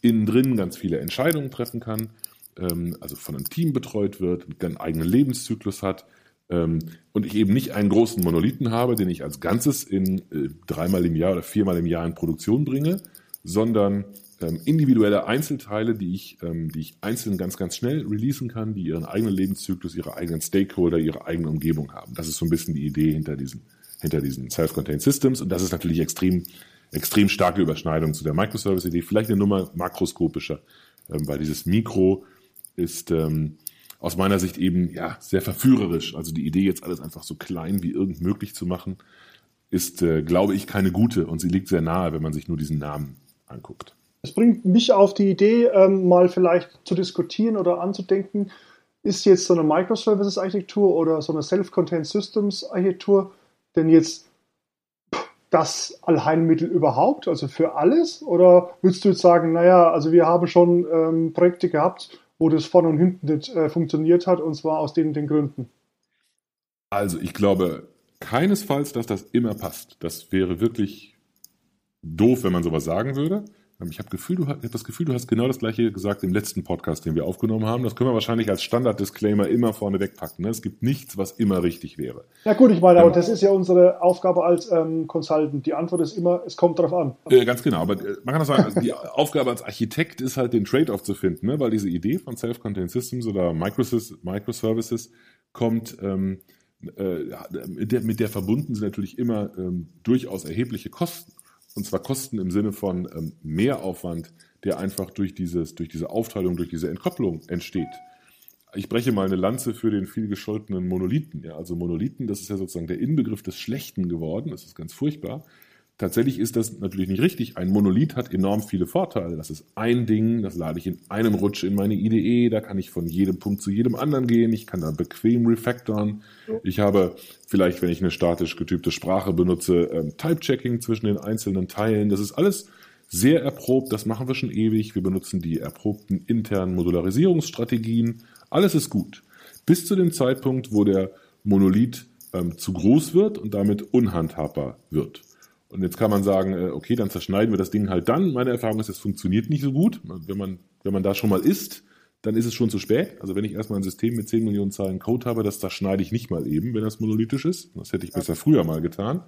innen drin ganz viele Entscheidungen treffen kann, ähm, also von einem Team betreut wird, einen eigenen Lebenszyklus hat ähm, und ich eben nicht einen großen Monolithen habe, den ich als Ganzes in äh, dreimal im Jahr oder viermal im Jahr in Produktion bringe, sondern ähm, individuelle Einzelteile, die ich, ähm, die ich einzeln ganz, ganz schnell releasen kann, die ihren eigenen Lebenszyklus, ihre eigenen Stakeholder, ihre eigene Umgebung haben. Das ist so ein bisschen die Idee hinter diesen, hinter diesen Self-Contained Systems und das ist natürlich extrem, extrem starke Überschneidung zu der Microservice-Idee, vielleicht eine Nummer makroskopischer, ähm, weil dieses Mikro ist ähm, aus meiner Sicht eben ja sehr verführerisch. Also die Idee, jetzt alles einfach so klein wie irgend möglich zu machen, ist, äh, glaube ich, keine gute und sie liegt sehr nahe, wenn man sich nur diesen Namen anguckt. Es bringt mich auf die Idee, ähm, mal vielleicht zu diskutieren oder anzudenken, ist jetzt so eine Microservices-Architektur oder so eine Self-Contained Systems-Architektur denn jetzt das Allheilmittel überhaupt, also für alles? Oder würdest du jetzt sagen, naja, also wir haben schon ähm, Projekte gehabt, wo das vorne und hinten nicht äh, funktioniert hat, und zwar aus den, den Gründen? Also ich glaube keinesfalls, dass das immer passt. Das wäre wirklich doof, wenn man sowas sagen würde. Ähm, ich habe hab das Gefühl, du hast genau das gleiche gesagt im letzten Podcast, den wir aufgenommen haben. Das können wir wahrscheinlich als Standard-Disclaimer immer vorne wegpacken. Ne? Es gibt nichts, was immer richtig wäre. Ja gut, ich meine, aber ähm, das ist ja unsere Aufgabe als ähm, Consultant. Die Antwort ist immer, es kommt darauf an. Äh, ganz genau, aber äh, man kann das sagen, also die [LAUGHS] Aufgabe als Architekt ist halt den Trade-off zu finden, ne? weil diese Idee von Self-Contained Systems oder Microservices kommt... Ähm, äh, mit, der, mit der verbunden sind natürlich immer ähm, durchaus erhebliche Kosten. Und zwar Kosten im Sinne von ähm, Mehraufwand, der einfach durch, dieses, durch diese Aufteilung, durch diese Entkopplung entsteht. Ich breche mal eine Lanze für den viel gescholtenen Monolithen. Ja, also Monolithen, das ist ja sozusagen der Inbegriff des Schlechten geworden. Das ist ganz furchtbar. Tatsächlich ist das natürlich nicht richtig. Ein Monolith hat enorm viele Vorteile. Das ist ein Ding, das lade ich in einem Rutsch in meine IDE, da kann ich von jedem Punkt zu jedem anderen gehen, ich kann da bequem refactoren. Ich habe vielleicht, wenn ich eine statisch getypte Sprache benutze, ähm, Type-Checking zwischen den einzelnen Teilen. Das ist alles sehr erprobt, das machen wir schon ewig. Wir benutzen die erprobten internen Modularisierungsstrategien. Alles ist gut. Bis zu dem Zeitpunkt, wo der Monolith ähm, zu groß wird und damit unhandhabbar wird. Und jetzt kann man sagen, äh, okay, dann zerschneiden wir das Ding halt dann. Meine Erfahrung ist, es funktioniert nicht so gut. Wenn man, wenn man da schon mal ist, dann ist es schon zu spät. Also wenn ich erstmal ein System mit 10 Millionen Zahlen Code habe, das zerschneide ich nicht mal eben, wenn das monolithisch ist. Das hätte ich besser früher mal getan.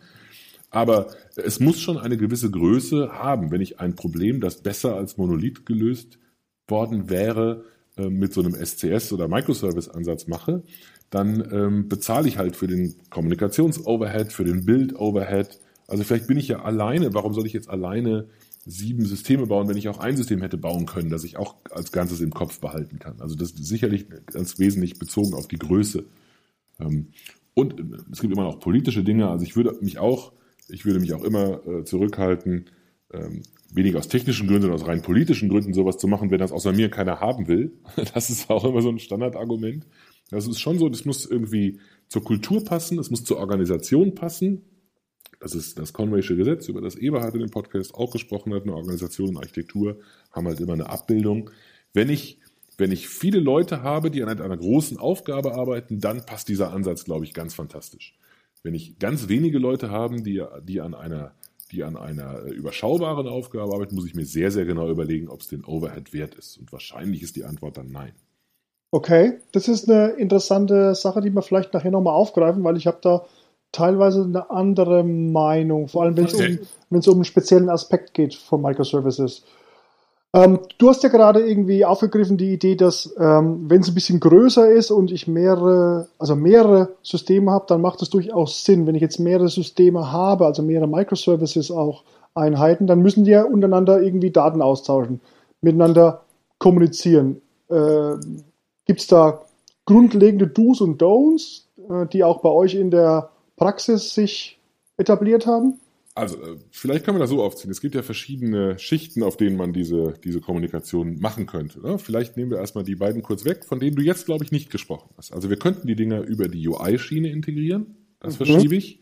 Aber es muss schon eine gewisse Größe haben. Wenn ich ein Problem, das besser als Monolith gelöst worden wäre, äh, mit so einem SCS oder Microservice-Ansatz mache, dann ähm, bezahle ich halt für den Kommunikations-Overhead, für den Build-Overhead, also vielleicht bin ich ja alleine. Warum soll ich jetzt alleine sieben Systeme bauen, wenn ich auch ein System hätte bauen können, das ich auch als Ganzes im Kopf behalten kann? Also das ist sicherlich ganz wesentlich bezogen auf die Größe. Ähm, und es gibt immer noch politische Dinge. Also ich würde mich auch, ich würde mich auch immer äh, zurückhalten, ähm, weniger aus technischen Gründen, sondern aus rein politischen Gründen sowas zu machen, wenn das außer mir keiner haben will. [LAUGHS] Das ist auch immer so ein Standardargument. Das ist schon so, das muss irgendwie zur Kultur passen, es muss zur Organisation passen. Das ist das Conway'sche Gesetz, über das Eberhard in dem Podcast auch gesprochen hat. Eine Organisation und Architektur haben halt immer eine Abbildung. Wenn ich, wenn ich viele Leute habe, die an einer großen Aufgabe arbeiten, dann passt dieser Ansatz, glaube ich, ganz fantastisch. Wenn ich ganz wenige Leute habe, die, die an einer die an einer überschaubaren Aufgabe arbeiten, muss ich mir sehr, sehr genau überlegen, ob es den Overhead wert ist. Und wahrscheinlich ist die Antwort dann nein. Okay, das ist eine interessante Sache, die wir vielleicht nachher nochmal aufgreifen, weil ich habe da teilweise eine andere Meinung, vor allem wenn es okay. um, um einen speziellen Aspekt geht von Microservices. Ähm, du hast ja gerade irgendwie aufgegriffen die Idee, dass ähm, wenn es ein bisschen größer ist und ich mehrere, also mehrere Systeme habe, dann macht es durchaus Sinn. Wenn ich jetzt mehrere Systeme habe, also mehrere Microservices auch Einheiten, dann müssen die ja untereinander irgendwie Daten austauschen, miteinander kommunizieren. Äh, Gibt es da grundlegende Do's und Don'ts, äh, die auch bei euch in der Praxis sich etabliert haben? Also, äh, vielleicht kann man das so aufziehen. Es gibt ja verschiedene Schichten, auf denen man diese, diese Kommunikation machen könnte. Ne? Vielleicht nehmen wir erstmal die beiden kurz weg, von denen du jetzt, glaube ich, nicht gesprochen hast. Also, wir könnten die Dinger über die UI-Schiene integrieren. Das mhm. verschiebe ich.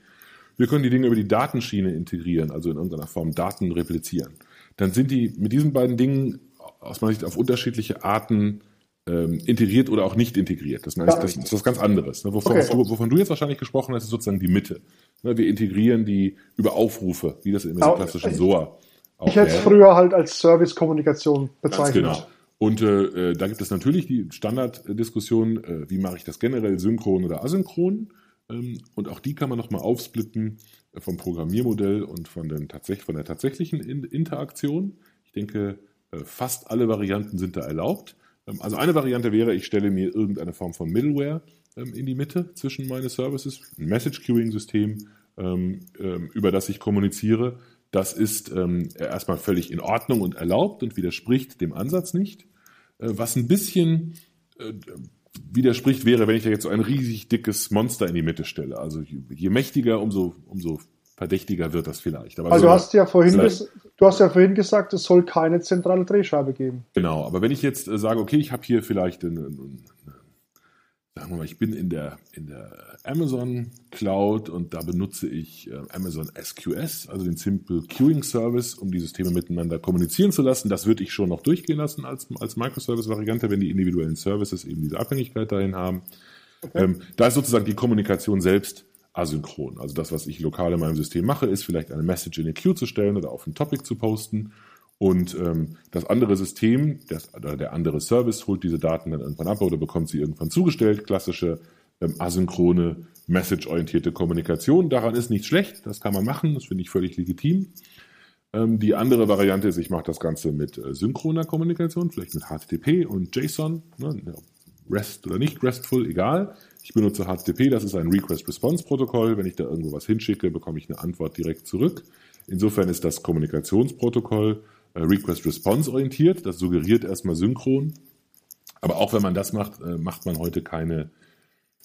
Wir können die Dinge über die Datenschiene integrieren, also in irgendeiner Form Daten replizieren. Dann sind die mit diesen beiden Dingen aus meiner Sicht auf unterschiedliche Arten ähm, integriert oder auch nicht integriert. Das, heißt, das, ist was ganz anderes. Ne? Wovon, okay. du, wovon, du, jetzt wahrscheinlich gesprochen hast, ist sozusagen die Mitte. Ne? Wir integrieren die über Aufrufe, wie das in der klassischen SOA auch Ich hätte es früher halt als Service-Kommunikation bezeichnet. Ganz genau. Und äh, äh, da gibt es natürlich die Standarddiskussion, äh, wie mache ich das generell, synchron oder asynchron. Ähm, und auch die kann man nochmal aufsplitten äh, vom Programmiermodell und von, den, von der tatsächlichen in Interaktion. Ich denke, äh, fast alle Varianten sind da erlaubt. Ähm, also eine Variante wäre, ich stelle mir irgendeine Form von Middleware ähm, in die Mitte zwischen meine Services, ein Message Queuing System, ähm, über das ich kommuniziere. Das ist erstmal völlig in Ordnung und erlaubt und widerspricht dem Ansatz nicht. Äh, was ein bisschen äh, widerspricht wäre, wenn ich da jetzt so ein riesig dickes Monster in die Mitte stelle. Also je mächtiger, umso, umso verdächtiger wird das vielleicht. Aber also so, du hast ja vorhin du hast ja vorhin gesagt, es soll keine zentrale Drehscheibe geben. Genau, aber wenn ich jetzt äh, sage, okay, ich habe hier vielleicht eine, eine, sagen wir mal, ich bin in der, in der Amazon Cloud und da benutze ich äh, Amazon SQS, also den Simple Queuing Service, um die Systeme miteinander kommunizieren zu lassen. Das würde ich schon noch durchgehen lassen als, als Microservice-Variante, wenn die individuellen Services eben diese Abhängigkeit dahin haben. Okay. Ähm, da ist sozusagen die Kommunikation selbst asynchron. Also das, was ich lokal in meinem System mache, ist vielleicht eine Message in eine Queue zu stellen oder auf ein Topic zu posten. Und ähm, das andere System, das, der andere Service holt diese Daten dann irgendwann ab oder bekommt sie irgendwann zugestellt. Klassische ähm, asynchrone, message-orientierte Kommunikation. Daran ist nichts schlecht, das kann man machen, das finde ich völlig legitim. Ähm, die andere Variante ist, ich mache das Ganze mit äh, synchroner Kommunikation, vielleicht mit HTTP und JSON, ne, REST oder nicht RESTful, egal. Ich benutze HTTP, das ist ein Request-Response-Protokoll. Wenn ich da irgendwo was hinschicke, bekomme ich eine Antwort direkt zurück. Insofern ist das Kommunikationsprotokoll äh, Request-Response orientiert. Das suggeriert erstmal synchron. Aber auch wenn man das macht, äh, macht man heute keine,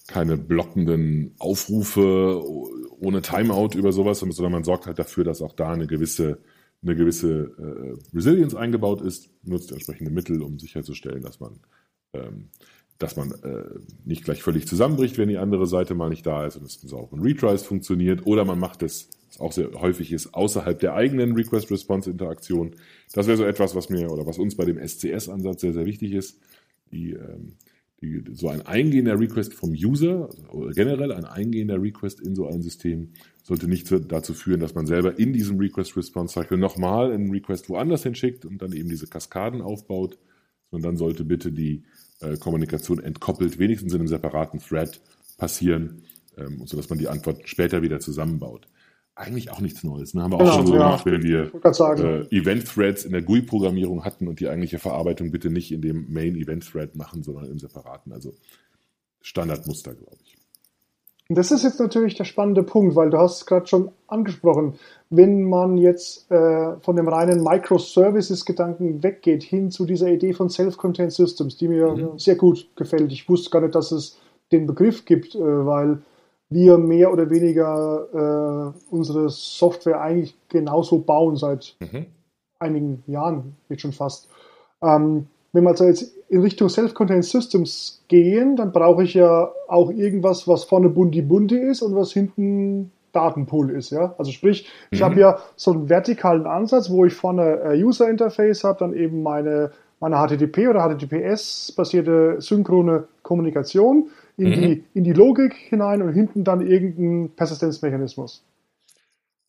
keine blockenden Aufrufe ohne Timeout über sowas, sondern man sorgt halt dafür, dass auch da eine gewisse, eine gewisse äh, Resilience eingebaut ist, nutzt entsprechende Mittel, um sicherzustellen, dass man ähm, dass man äh, nicht gleich völlig zusammenbricht, wenn die andere Seite mal nicht da ist und es auch in Retries funktioniert. Oder man macht es, was auch sehr häufig ist, außerhalb der eigenen Request-Response-Interaktion. Das wäre so etwas, was mir oder was uns bei dem SCS-Ansatz sehr, sehr wichtig ist. Die, ähm, die, so ein eingehender Request vom User oder generell ein eingehender Request in so ein System sollte nicht dazu führen, dass man selber in diesem Request-Response-Cycle nochmal einen Request woanders hinschickt und dann eben diese Kaskaden aufbaut, sondern dann sollte bitte die äh, Kommunikation entkoppelt, wenigstens in einem separaten Thread passieren, ähm, sodass man die Antwort später wieder zusammenbaut. Eigentlich auch nichts Neues. Ne? Haben wir auch genau, schon so ja. gemacht, wenn wir äh, Event-Threads in der GUI-Programmierung hatten und die eigentliche Verarbeitung bitte nicht in dem Main-Event-Thread machen, sondern im separaten. Also Standardmuster, glaube ich. Das ist jetzt natürlich der spannende Punkt, weil du hast es gerade schon angesprochen, wenn man jetzt äh, von dem reinen Microservices-Gedanken weggeht, hin zu dieser Idee von Self-Contained Systems, die mir mhm. sehr gut gefällt. Ich wusste gar nicht, dass es den Begriff gibt, äh, weil wir mehr oder weniger äh, unsere Software eigentlich genauso bauen seit mhm. einigen Jahren, jetzt schon fast. Ähm, wenn wir also jetzt in Richtung Self-Contained Systems gehen, dann brauche ich ja auch irgendwas, was vorne bunti-bunti ist und was hinten Datenpool ist. Ja? Also sprich, ich mhm. habe ja so einen vertikalen Ansatz, wo ich vorne äh, User Interface habe, dann eben meine, meine HTTP oder HTTPS-basierte synchrone Kommunikation in, mhm. die, in die Logik hinein und hinten dann irgendein Persistenzmechanismus.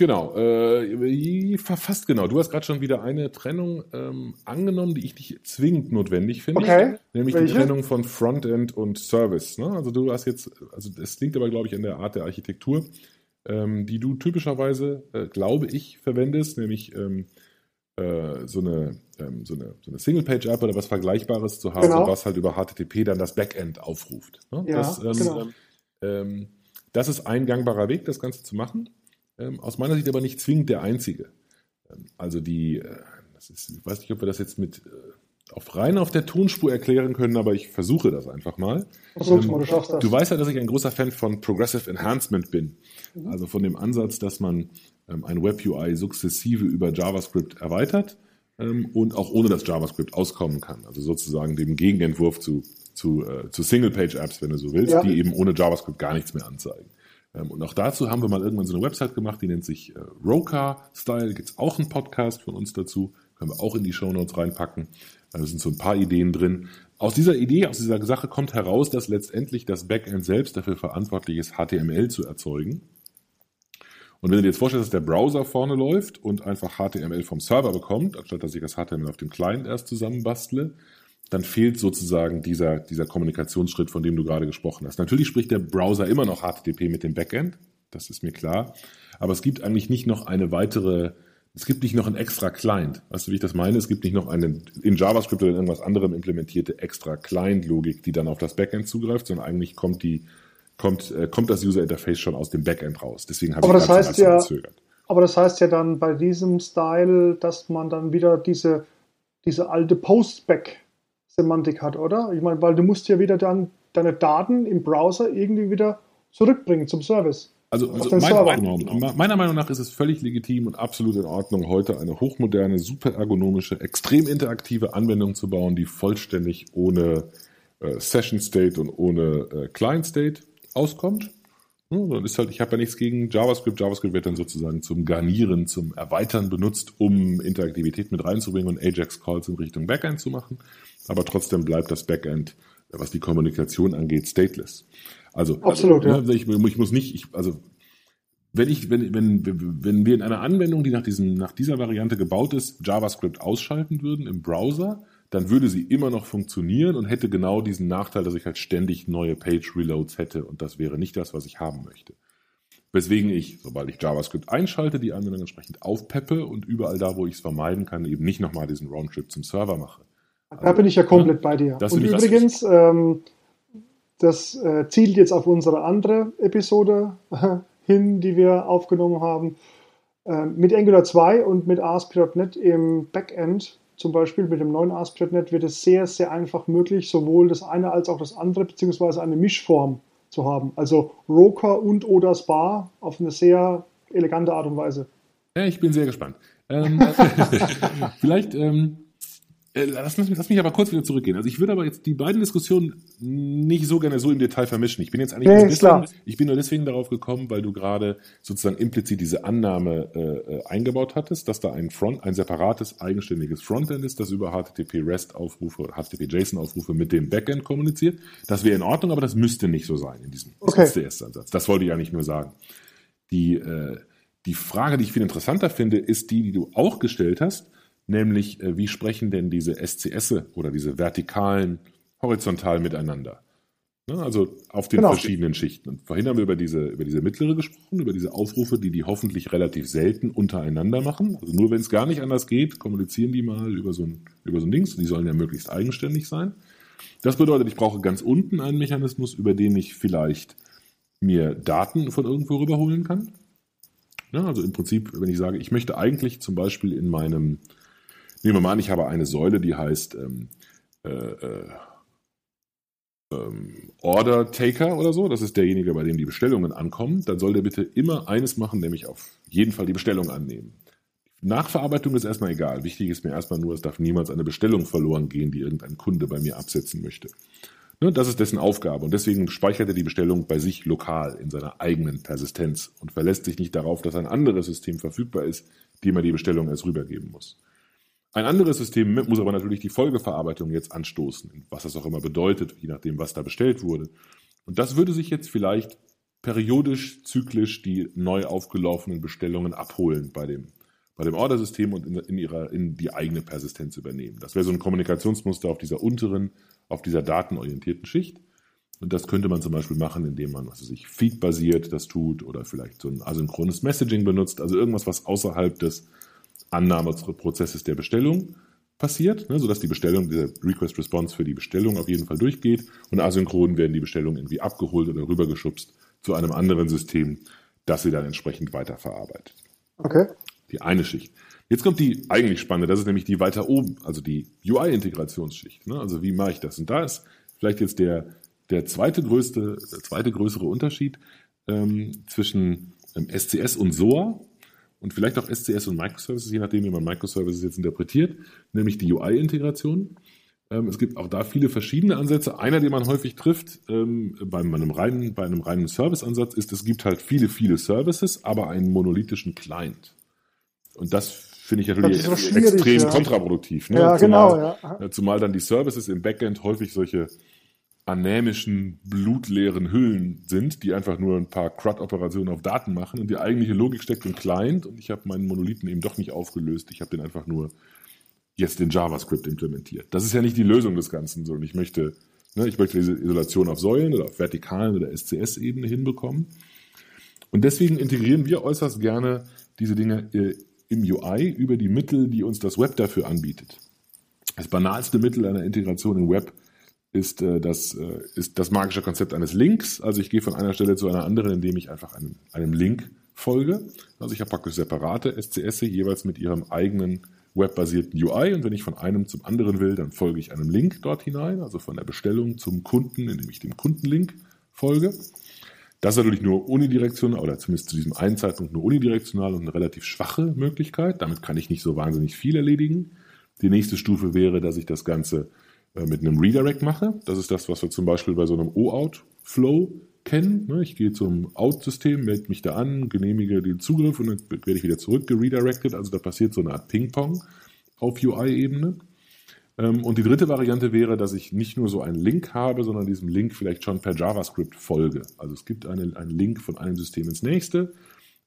Genau, äh, fast genau. Du hast gerade schon wieder eine Trennung ähm, angenommen, die ich nicht zwingend notwendig finde. Okay. Nämlich Welche? die Trennung von Frontend und Service. Ne? Also du hast jetzt, also das liegt aber, glaube ich, an der Art der Architektur, ähm, die du typischerweise, äh, glaube ich, verwendest, nämlich ähm, äh, so eine, ähm, so eine, so eine Single-Page-App oder was Vergleichbares zu haben, genau. was halt über HTTP dann das Backend aufruft. Ne? Ja, das, ähm, genau. Ähm, das ist ein gangbarer Weg, das Ganze zu machen. Ähm, aus meiner Sicht aber nicht zwingend der einzige. Ähm, also die, äh, das ist, ich weiß nicht, ob wir das jetzt mit äh, auf rein auf der Tonspur erklären können, aber ich versuche das einfach mal. Versuch's mal, du schaffst das. Du weißt ja, dass ich ein großer Fan von Progressive Enhancement bin. Mhm. Also von dem Ansatz, dass man ähm, ein Web-UI sukzessive über JavaScript erweitert und auch ohne das JavaScript auskommen kann. Also sozusagen dem Gegenentwurf zu, zu, äh, zu Single-Page-Apps, wenn du so willst, ja. die eben ohne JavaScript gar nichts mehr anzeigen. Ähm, und auch dazu haben wir mal irgendwann so eine Website gemacht, die nennt sich äh, Roka Style. Gibt es auch einen Podcast von uns dazu. Können wir auch in die Show Notes reinpacken. Da sind so ein paar Ideen drin. Aus dieser Idee, aus dieser Sache kommt heraus, dass letztendlich das Backend selbst dafür verantwortlich ist, HTML zu erzeugen. Und wenn du dir jetzt vorstellst, dass der Browser vorne läuft und einfach HTML vom Server bekommt, anstatt dass ich das HTML auf dem Client erst zusammenbastle, dann fehlt sozusagen dieser, dieser Kommunikationsschritt, von dem du gerade gesprochen hast. Natürlich spricht der Browser immer noch HTTP mit dem Backend, das ist mir klar. Aber es gibt eigentlich nicht noch eine weitere, es gibt nicht noch ein extra Client. Weißt du, wie ich das meine? Es gibt nicht noch eine in JavaScript oder in irgendwas anderem implementierte extra Client-Logik, die dann auf das Backend zugreift, sondern eigentlich kommt die, kommt, äh, kommt das User Interface schon aus dem Backend raus. Deswegen habe aber ich das heißt ja, gezögert. Aber das heißt ja dann bei diesem Style, dass man dann wieder diese, diese alte Postback Semantik hat, oder? Ich meine, weil du musst ja wieder dann deine Daten im Browser irgendwie wieder zurückbringen zum Service. Also, also mein, genau. meiner Meinung nach ist es völlig legitim und absolut in Ordnung, heute eine hochmoderne, super ergonomische, extrem interaktive Anwendung zu bauen, die vollständig ohne äh, Session State und ohne äh, Client State auskommt. Ja, dann ist halt, ich habe ja nichts gegen JavaScript. JavaScript wird dann sozusagen zum Garnieren, zum Erweitern benutzt, um Interaktivität mit reinzubringen und Ajax-Calls in Richtung Backend zu machen. Aber trotzdem bleibt das Backend, was die Kommunikation angeht, stateless. Also, Absolut, also, ja. ich, ich muss nicht, ich, also wenn ich, wenn, wenn, wenn wir in einer Anwendung, die nach diesem, nach dieser Variante gebaut ist, JavaScript ausschalten würden im Browser, dann würde sie immer noch funktionieren und hätte genau diesen Nachteil, dass ich halt ständig neue Page Reloads hätte und das wäre nicht das, was ich haben möchte. Weswegen ich, sobald ich JavaScript einschalte, die Anwendung entsprechend aufpeppe und überall da, wo ich es vermeiden kann, eben nicht nochmal diesen Roundtrip zum Server mache. Da bin ich ja komplett bei dir. Das Und übrigens, ähm, das äh, zielt jetzt auf unsere andere Episode [LAUGHS] hin, die wir aufgenommen haben. Äh, mit Angular 2 und mit ASP.NET im Backend, zum Beispiel mit dem neuen ASP.NET, wird es sehr, sehr einfach möglich, sowohl das eine als auch das andere, beziehungsweise eine Mischform zu haben. Also Roker und oder Spa auf eine sehr elegante Art und Weise. Ja, ich bin sehr gespannt. Ähm, [LAUGHS] [LAUGHS] vielleicht, ähm, äh, lass, mich- lass mich aber kurz wieder zurückgehen. Also ich würde aber jetzt die beiden Diskussionen nicht so gerne so im Detail vermischen. Ich bin jetzt eigentlich Nee, ist klar. deswegen, ich bin nur deswegen darauf gekommen, weil du gerade sozusagen implizit diese Annahme äh, äh, eingebaut hattest, dass da ein Front, ein separates, eigenständiges Frontend ist, das über HTTP REST Aufrufe oder HTTP JSON Aufrufe mit dem Backend kommuniziert. Das wäre in Ordnung, aber das müsste nicht so sein in diesem Okay. CS-Ansatz. Das wollte ich eigentlich nur sagen. Die, äh, die Frage, die ich viel interessanter finde, ist die, die du auch gestellt hast, nämlich äh, wie sprechen denn diese SCS oder diese vertikalen horizontal miteinander? Ne, also auf den Genau. verschiedenen Schichten. Und vorhin haben wir über diese, über diese mittlere gesprochen, über diese Aufrufe, die die hoffentlich relativ selten untereinander machen. Also nur wenn es gar nicht anders geht, kommunizieren die mal über so ein, über so ein Dings. Die sollen ja möglichst eigenständig sein. Das bedeutet, ich brauche ganz unten einen Mechanismus, über den ich vielleicht mir Daten von irgendwo rüberholen kann. Ja, also im Prinzip, wenn ich sage, ich möchte eigentlich zum Beispiel in meinem, nehmen wir mal an, ich habe eine Säule, die heißt ähm, äh, äh, ähm, Order Taker oder so, das ist derjenige, bei dem die Bestellungen ankommen, dann soll der bitte immer eines machen, nämlich auf jeden Fall die Bestellung annehmen. Nachverarbeitung ist erstmal egal. Wichtig ist mir erstmal nur, es darf niemals eine Bestellung verloren gehen, die irgendein Kunde bei mir absetzen möchte. Ne, das ist dessen Aufgabe und deswegen speichert er die Bestellung bei sich lokal in seiner eigenen Persistenz und verlässt sich nicht darauf, dass ein anderes System verfügbar ist, dem er die Bestellung erst rübergeben muss. Ein anderes System muss aber natürlich die Folgeverarbeitung jetzt anstoßen, was das auch immer bedeutet, je nachdem, was da bestellt wurde. Und das würde sich jetzt vielleicht periodisch, zyklisch die neu aufgelaufenen Bestellungen abholen bei dem, bei dem Ordersystem und in, in, ihrer, in die eigene Persistenz übernehmen. Das wäre so ein Kommunikationsmuster auf dieser unteren, auf dieser datenorientierten Schicht. Und das könnte man zum Beispiel machen, indem man, was weiß ich, Feed-basiert das tut oder vielleicht so ein asynchrones Messaging benutzt, also irgendwas, was außerhalb des Annahmeprozesses der Bestellung passiert, ne, sodass die Bestellung, dieser Request-Response für die Bestellung auf jeden Fall durchgeht und asynchron werden die Bestellungen irgendwie abgeholt oder rübergeschubst zu einem anderen System, das sie dann entsprechend weiterverarbeitet. Okay. Die eine Schicht. Jetzt kommt die eigentlich spannende, das ist nämlich die weiter oben, also die UI-Integrationsschicht. Ne? Also wie mache ich das? Und da ist vielleicht jetzt der, der zweite größte, der zweite größere Unterschied ähm, zwischen ähm, SCS und SOA und vielleicht auch SCS und Microservices, je nachdem, wie man Microservices jetzt interpretiert, nämlich die UI-Integration. Ähm, es gibt auch da viele verschiedene Ansätze. Einer, den man häufig trifft ähm, bei einem reinen, bei einem reinen Service-Ansatz, ist, es gibt halt viele, viele Services, aber einen monolithischen Client. Und das finde ich natürlich so extrem ja. kontraproduktiv. Ne? Ja, zumal, genau, ja. äh, Zumal dann die Services im Backend häufig solche anämischen, blutleeren Hüllen sind, die einfach nur ein paar CRUD-Operationen auf Daten machen und die eigentliche Logik steckt im Client und ich habe meinen Monolithen eben doch nicht aufgelöst. Ich habe den einfach nur jetzt in JavaScript implementiert. Das ist ja nicht die Lösung des Ganzen, sondern ich möchte, ne, ich möchte diese Isolation auf Säulen oder auf vertikalen oder SCS-Ebene hinbekommen. Und deswegen integrieren wir äußerst gerne diese Dinge äh, im UI über die Mittel, die uns das Web dafür anbietet. Das banalste Mittel einer Integration im Web ist, äh, das, äh, ist das magische Konzept eines Links. Also ich gehe von einer Stelle zu einer anderen, indem ich einfach einem, einem Link folge. Also ich habe praktisch separate SCS jeweils mit ihrem eigenen webbasierten UI und wenn ich von einem zum anderen will, dann folge ich einem Link dort hinein, also von der Bestellung zum Kunden, indem ich dem Kundenlink folge. Das ist natürlich nur unidirektional oder zumindest zu diesem einen Zeitpunkt nur unidirektional und eine relativ schwache Möglichkeit. Damit kann ich nicht so wahnsinnig viel erledigen. Die nächste Stufe wäre, dass ich das Ganze mit einem Redirect mache. Das ist das, was wir zum Beispiel bei so einem OAuth-Flow kennen. Ne? Ich gehe zum Out-System, melde mich da an, genehmige den Zugriff und dann werde ich wieder zurück geredirected. Also da passiert so eine Art Ping-Pong auf UI-Ebene. Ähm, und die dritte Variante wäre, dass ich nicht nur so einen Link habe, sondern diesem Link vielleicht schon per JavaScript folge. Also es gibt eine, einen Link von einem System ins nächste,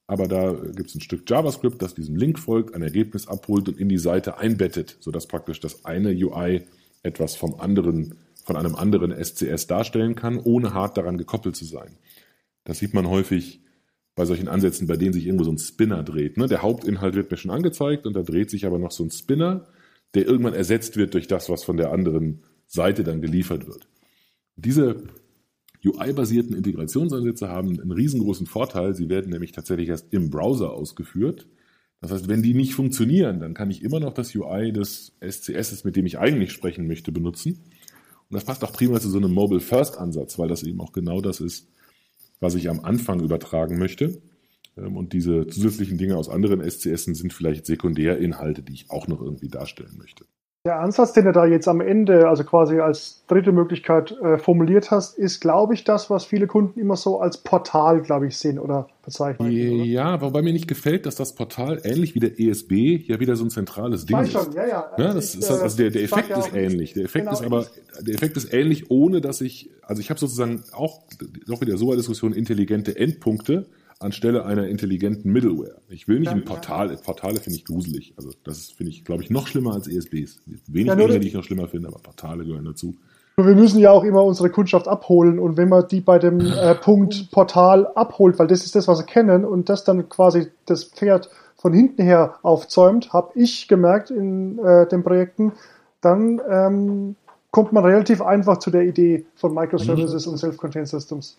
aber da gibt es ein Stück JavaScript, das diesem Link folgt, ein Ergebnis abholt und in die Seite einbettet, sodass praktisch das eine UI etwas vom anderen, von einem anderen SCS darstellen kann, ohne hart daran gekoppelt zu sein. Das sieht man häufig bei solchen Ansätzen, bei denen sich irgendwo so ein Spinner dreht. Ne? Der Hauptinhalt wird mir schon angezeigt und da dreht sich aber noch so ein Spinner der irgendwann ersetzt wird durch das, was von der anderen Seite dann geliefert wird. Diese UI-basierten Integrationsansätze haben einen riesengroßen Vorteil. Sie werden nämlich tatsächlich erst im Browser ausgeführt. Das heißt, wenn die nicht funktionieren, dann kann ich immer noch das UI des SCS, mit dem ich eigentlich sprechen möchte, benutzen. Und das passt auch prima zu so einem Mobile First Ansatz, weil das eben auch genau das ist, was ich am Anfang übertragen möchte. Ähm, und diese zusätzlichen Dinge aus anderen SCS sind vielleicht Sekundärinhalte, die ich auch noch irgendwie darstellen möchte. Der Ansatz, den du da jetzt am Ende, also quasi als dritte Möglichkeit äh, formuliert hast, ist, glaube ich, das, was viele Kunden immer so als Portal, glaube ich, sehen oder bezeichnen. Ja, oder? wobei mir nicht gefällt, dass das Portal ähnlich wie der ESB ja wieder so ein zentrales Ding ist. Schon, ja, ja. ja das ich, ist, also der, der Effekt ist ähnlich. Der Effekt genau, ist aber, der Effekt ist ähnlich, ohne dass ich, also ich habe sozusagen auch, auch wieder so eine Diskussion, intelligente Endpunkte anstelle einer intelligenten Middleware. Ich will nicht ja, ein Portal, ja. Portale finde ich gruselig. Also das finde ich, glaube ich, noch schlimmer als ESBs. Wenig ja, Dinge, die ich noch schlimmer finde, aber Portale gehören dazu. Wir müssen ja auch immer unsere Kundschaft abholen und wenn man die bei dem äh, Punkt Portal abholt, weil das ist das, was sie kennen und das dann quasi das Pferd von hinten her aufzäumt, habe ich gemerkt in äh, den Projekten, dann ähm, kommt man relativ einfach zu der Idee von Microservices mhm. und Self-Contained Systems.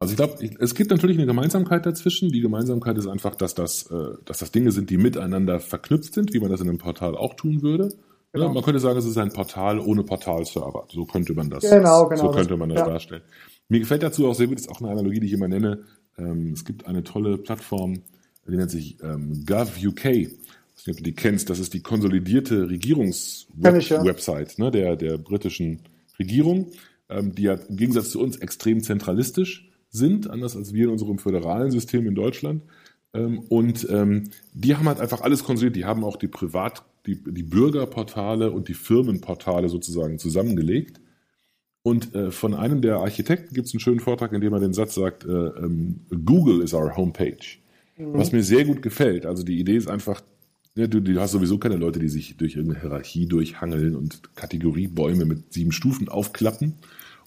Also ich glaube, es gibt natürlich eine Gemeinsamkeit dazwischen. Die Gemeinsamkeit ist einfach, dass das, äh, dass das Dinge sind, die miteinander verknüpft sind, wie man das in einem Portal auch tun würde. Genau. Ja, man könnte sagen, es ist ein Portal ohne Portalserver. So könnte man das, genau, genau, so könnte man das ja. darstellen. Mir gefällt dazu auch sehr gut, ist auch eine Analogie, die ich immer nenne. Ähm, es gibt eine tolle Plattform, die nennt sich ähm, GovUK. Ich weiß nicht, ob du die kennst. Das ist die konsolidierte Regierungswebsite ja. ne, der, der britischen Regierung, ähm, die ja im Gegensatz zu uns extrem zentralistisch sind, anders als wir in unserem föderalen System in Deutschland. Ähm, und ähm, die haben halt einfach alles konsolidiert. Die haben auch die Privat, die, die Bürgerportale und die Firmenportale sozusagen zusammengelegt. Und äh, von einem der Architekten gibt es einen schönen Vortrag, in dem er den Satz sagt, äh, ähm, Google is our homepage. Mhm. Was mir sehr gut gefällt. Also die Idee ist einfach, ja, du, du, hast sowieso keine Leute, die sich durch irgendeine Hierarchie durchhangeln und Kategoriebäume mit sieben Stufen aufklappen,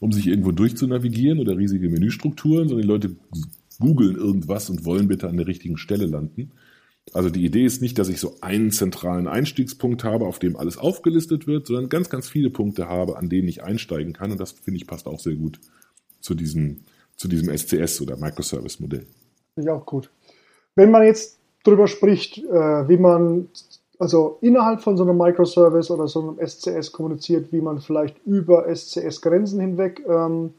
um sich irgendwo durchzunavigieren oder riesige Menüstrukturen, sondern die Leute googeln irgendwas und wollen bitte an der richtigen Stelle landen. Also die Idee ist nicht, dass ich so einen zentralen Einstiegspunkt habe, auf dem alles aufgelistet wird, sondern ganz, ganz viele Punkte habe, an denen ich einsteigen kann. Und das finde ich passt auch sehr gut zu diesem, zu diesem SCS oder Microservice-Modell. Finde ich auch gut. Wenn man jetzt darüber spricht, äh, wie man also innerhalb von so einem Microservice oder so einem SCS kommuniziert, wie man vielleicht über SCS-Grenzen hinweg ähm,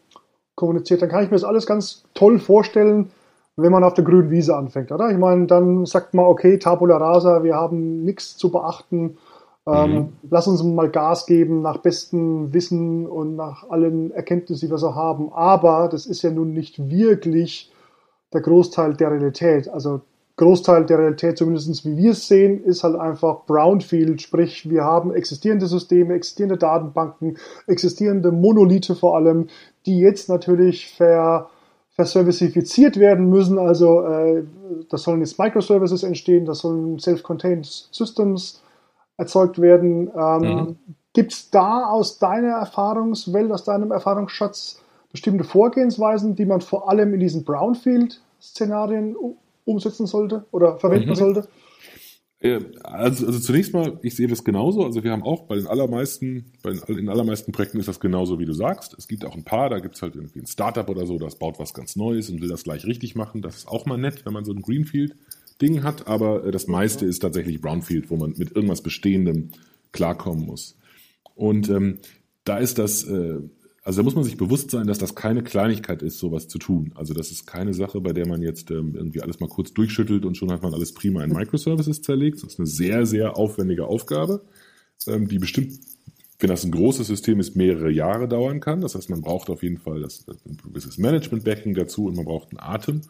kommuniziert, dann kann ich mir das alles ganz toll vorstellen, wenn man auf der grünen Wiese anfängt, oder? Ich meine, dann sagt man, okay, Tabula Rasa, wir haben nichts zu beachten, ähm, mhm. lass uns mal Gas geben nach bestem Wissen und nach allen Erkenntnissen, die wir so haben. Aber das ist ja nun nicht wirklich der Großteil der Realität. Also Großteil der Realität, zumindest wie wir es sehen, ist halt einfach Brownfield, sprich wir haben existierende Systeme, existierende Datenbanken, existierende Monolithe vor allem, die jetzt natürlich ver, verservicifiziert werden müssen. Also äh, da sollen jetzt Microservices entstehen, da sollen Self-Contained Systems erzeugt werden. Ähm, mhm. Gibt es da aus deiner Erfahrungswelt, aus deinem Erfahrungsschatz bestimmte Vorgehensweisen, die man vor allem in diesen Brownfield-Szenarien umsetzen sollte oder verwenden mhm. sollte? Also, also zunächst mal, ich sehe das genauso. Also wir haben auch bei den allermeisten, bei den, in allermeisten Projekten ist das genauso, wie du sagst. Es gibt auch ein paar, da gibt es halt irgendwie ein Startup oder so, das baut was ganz Neues und will das gleich richtig machen. Das ist auch mal nett, wenn man so ein Greenfield-Ding hat, aber äh, das meiste ist tatsächlich Brownfield, wo man mit irgendwas Bestehendem klarkommen muss. Und ähm, da ist das, äh, also da muss man sich bewusst sein, dass das keine Kleinigkeit ist, sowas zu tun. Also das ist keine Sache, bei der man jetzt ähm, irgendwie alles mal kurz durchschüttelt und schon hat man alles prima in Microservices zerlegt. Das ist eine sehr, sehr aufwendige Aufgabe, ähm, die bestimmt wenn das ein großes System ist, mehrere Jahre dauern kann. Das heißt, man braucht auf jeden Fall das, das ein gewisses Management-Backing dazu und man braucht einen Atem.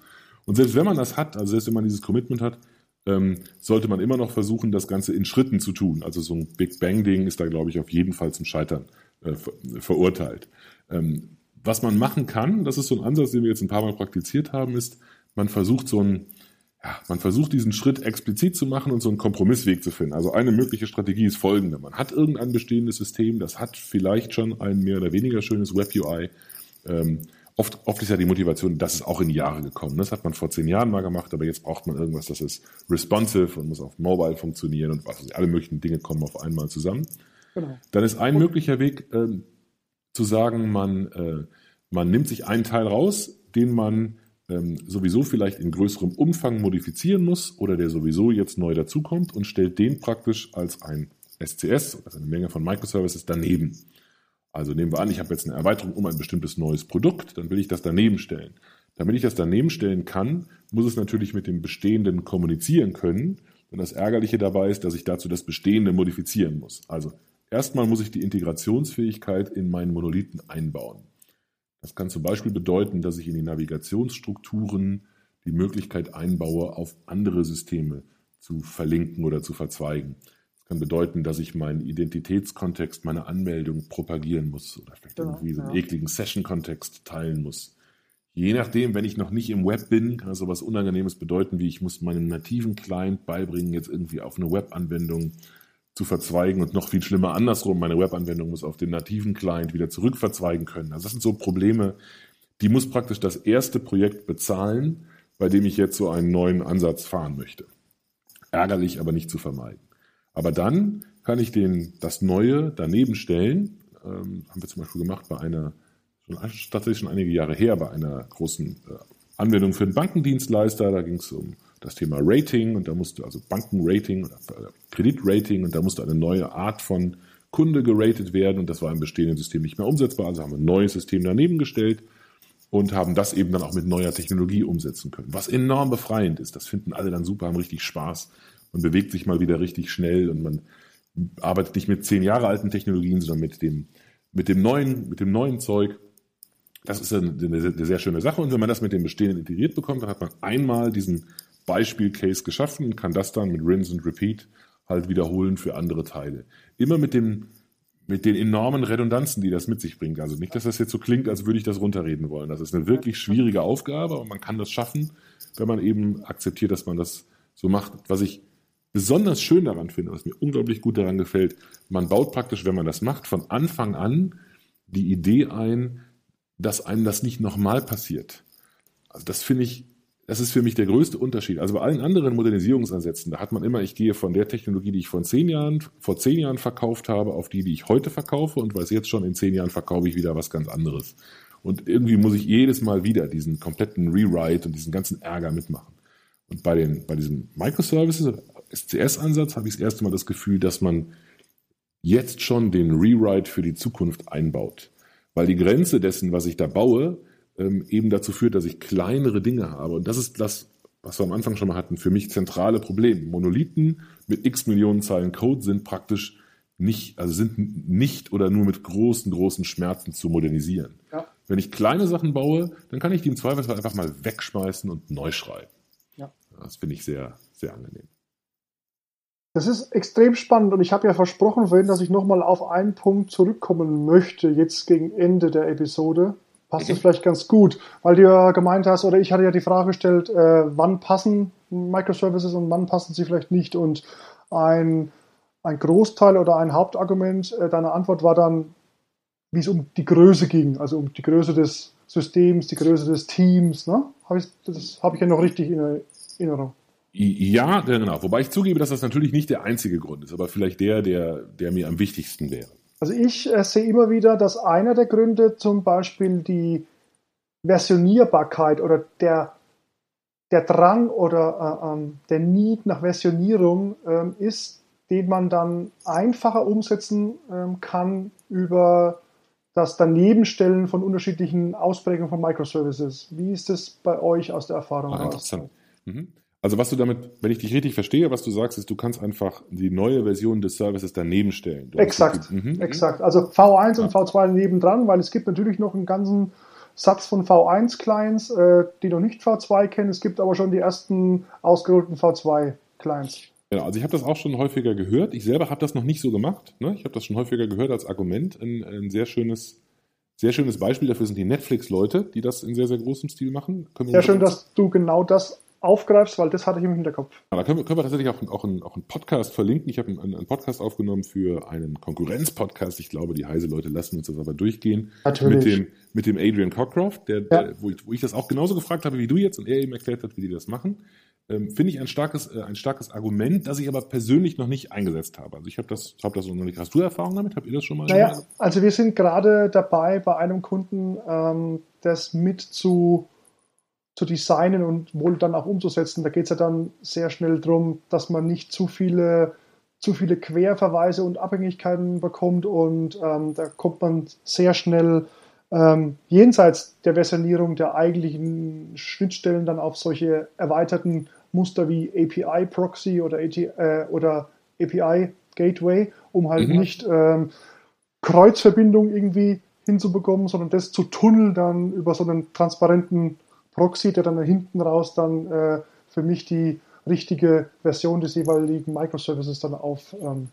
Und selbst wenn man das hat, also selbst wenn man dieses Commitment hat, ähm, sollte man immer noch versuchen, das Ganze in Schritten zu tun. Also so ein Big Bang-Ding ist da, glaube ich, auf jeden Fall zum Scheitern äh, ver verurteilt. Ähm, was man machen kann, das ist so ein Ansatz, den wir jetzt ein paar Mal praktiziert haben, ist, man versucht so ein, ja, man versucht diesen Schritt explizit zu machen und so einen Kompromissweg zu finden. Also eine mögliche Strategie ist folgende. Man hat irgendein bestehendes System, das hat vielleicht schon ein mehr oder weniger schönes Web-UI. Ähm, oft, oft ist ja die Motivation, das ist auch in Jahre gekommen. Das hat man vor zehn Jahren mal gemacht, aber jetzt braucht man irgendwas, das ist responsive und muss auf Mobile funktionieren und was, alle möglichen Dinge kommen auf einmal zusammen. Genau. Dann ist ein möglicher Weg äh, zu sagen, man, äh, man nimmt sich einen Teil raus, den man ähm, sowieso vielleicht in größerem Umfang modifizieren muss oder der sowieso jetzt neu dazukommt und stellt den praktisch als ein SCS, also eine Menge von Microservices, daneben. Also nehmen wir an, ich habe jetzt eine Erweiterung um ein bestimmtes neues Produkt, dann will ich das daneben stellen. Damit ich das daneben stellen kann, muss es natürlich mit dem Bestehenden kommunizieren können. Und das Ärgerliche dabei ist, dass ich dazu das Bestehende modifizieren muss. Also erstmal muss ich die Integrationsfähigkeit in meinen Monolithen einbauen. Das kann zum Beispiel bedeuten, dass ich in die Navigationsstrukturen die Möglichkeit einbaue, auf andere Systeme zu verlinken oder zu verzweigen. Das kann bedeuten, dass ich meinen Identitätskontext, meine Anmeldung propagieren muss oder vielleicht genau, irgendwie so einen ja. ekligen Session-Kontext teilen muss. Je nachdem, wenn ich noch nicht im Web bin, kann das so was Unangenehmes bedeuten, wie ich muss meinem nativen Client beibringen, jetzt irgendwie auf eine Web-Anwendung zu verzweigen und noch viel schlimmer andersrum, meine Webanwendung muss auf den nativen Client wieder zurück verzweigen können. Also das sind so Probleme, die muss praktisch das erste Projekt bezahlen, bei dem ich jetzt so einen neuen Ansatz fahren möchte. Ärgerlich, aber nicht zu vermeiden. Aber dann kann ich den, das Neue daneben stellen. Ähm, haben wir zum Beispiel gemacht bei einer, schon, tatsächlich schon einige Jahre her, bei einer großen äh, Anwendung für einen Bankendienstleister. Da ging es um das Thema Rating und da musste also Bankenrating oder äh, Kreditrating und da musste eine neue Art von Kunde geratet werden und das war im bestehenden System nicht mehr umsetzbar. Also haben wir ein neues System daneben gestellt und haben das eben dann auch mit neuer Technologie umsetzen können. Was enorm befreiend ist. Das finden alle dann super, haben richtig Spaß. Man bewegt sich mal wieder richtig schnell und man arbeitet nicht mit zehn Jahre alten Technologien, sondern mit dem, mit dem neuen, mit dem neuen Zeug. Das ist eine, eine, eine sehr schöne Sache. Und wenn man das mit dem Bestehenden integriert bekommt, dann hat man einmal diesen Beispielcase geschaffen und kann das dann mit Rinse and Repeat halt wiederholen für andere Teile. Immer mit dem mit den enormen Redundanzen, die das mit sich bringt. Also nicht, dass das jetzt so klingt, als würde ich das runterreden wollen. Das ist eine wirklich schwierige Aufgabe, aber man kann das schaffen, wenn man eben akzeptiert, dass man das so macht. Was ich besonders schön daran finde, was mir unglaublich gut daran gefällt, man baut praktisch, wenn man das macht, von Anfang an die Idee ein, dass einem das nicht nochmal passiert. Also das finde ich das ist für mich der größte Unterschied. Also bei allen anderen Modernisierungsansätzen, da hat man immer, ich gehe von der Technologie, die ich vor zehn Jahren, vor zehn Jahren verkauft habe, auf die, die ich heute verkaufe und weiß jetzt schon, in zehn Jahren verkaufe ich wieder was ganz anderes. Und irgendwie muss ich jedes Mal wieder diesen kompletten Rewrite und diesen ganzen Ärger mitmachen. Und bei den, bei diesem Microservices, SCS-Ansatz, habe ich das erste Mal das Gefühl, dass man jetzt schon den Rewrite für die Zukunft einbaut. Weil die Grenze dessen, was ich da baue, ähm, eben dazu führt, dass ich kleinere Dinge habe. Und das ist das, was wir am Anfang schon mal hatten, für mich zentrale Problem. Monolithen mit x Millionen Zeilen Code sind praktisch nicht, also sind nicht oder nur mit großen, großen Schmerzen zu modernisieren. Ja. Wenn ich kleine Sachen baue, dann kann ich die im Zweifelsfall einfach mal wegschmeißen und neu schreiben. Ja. Das finde ich sehr, sehr angenehm. Das ist extrem spannend und ich habe ja versprochen vorhin, dass ich nochmal auf einen Punkt zurückkommen möchte, jetzt gegen Ende der Episode passt es vielleicht ganz gut, weil du ja gemeint hast, oder ich hatte ja die Frage gestellt, äh, wann passen Microservices und wann passen sie vielleicht nicht. Und ein, ein Großteil oder ein Hauptargument äh, deiner Antwort war dann, wie es um die Größe ging, also um die Größe des Systems, die Größe des Teams. Ne? Hab ich, das habe ich ja noch richtig in Erinnerung. Ja, genau. Wobei ich zugebe, dass das natürlich nicht der einzige Grund ist, aber vielleicht der, der, der mir am wichtigsten wäre. Also ich äh, sehe immer wieder, dass einer der Gründe zum Beispiel die Versionierbarkeit oder der, der Drang oder äh, ähm, der Need nach Versionierung ähm, ist, den man dann einfacher umsetzen ähm, kann über das Danebenstellen von unterschiedlichen Ausprägungen von Microservices. Wie ist das bei euch aus der Erfahrung? Ah, interessant. Mhm. Also was du damit, wenn ich dich richtig verstehe, was du sagst, ist, du kannst einfach die neue Version des Services daneben stellen. Du exakt, die, mhm. exakt. Also V1 ja. und V2 nebendran, weil es gibt natürlich noch einen ganzen Satz von V1-Clients, äh, die noch nicht V2 kennen. Es gibt aber schon die ersten ausgerollten V2-Clients. Genau, also ich habe das auch schon häufiger gehört. Ich selber habe das noch nicht so gemacht. Ne? Ich habe das schon häufiger gehört als Argument. Ein, ein, sehr schönes, sehr schönes Beispiel dafür sind die Netflix-Leute, die das in sehr, sehr großem Stil machen. Sehr schön, dass du genau das aufgreifst, weil das hatte ich im Hinterkopf. Ja, da können wir, können wir tatsächlich auch, auch, einen, auch einen Podcast verlinken. Ich habe einen, einen, Podcast aufgenommen für einen Konkurrenz-Podcast. Ich glaube, die heise Leute lassen uns das aber durchgehen. Natürlich. Mit dem, mit dem Adrian Cockcroft, der, ja. der wo, ich, wo ich das auch genauso gefragt habe wie du jetzt und er eben erklärt hat, wie die das machen. Ähm, Finde ich ein starkes, äh, ein starkes Argument, das ich aber persönlich noch nicht eingesetzt habe. Also ich habe das, hab das noch nicht. Hast du Erfahrung damit? Habt ihr das schon mal? Naja, also wir sind gerade dabei, bei einem Kunden ähm, das mit zu zu designen und wohl dann auch umzusetzen. Da geht es ja dann sehr schnell darum, dass man nicht zu viele, zu viele Querverweise und Abhängigkeiten bekommt und ähm, da kommt man sehr schnell ähm, jenseits der Versionierung der eigentlichen Schnittstellen dann auf solche erweiterten Muster wie API Proxy oder, AT, äh, oder API Gateway, um halt mhm. nicht ähm, Kreuzverbindung irgendwie hinzubekommen, sondern das zu tunneln dann über so einen transparenten Proxy, der dann hinten raus dann äh, für mich die richtige Version des jeweiligen Microservices dann aufruft, ähm,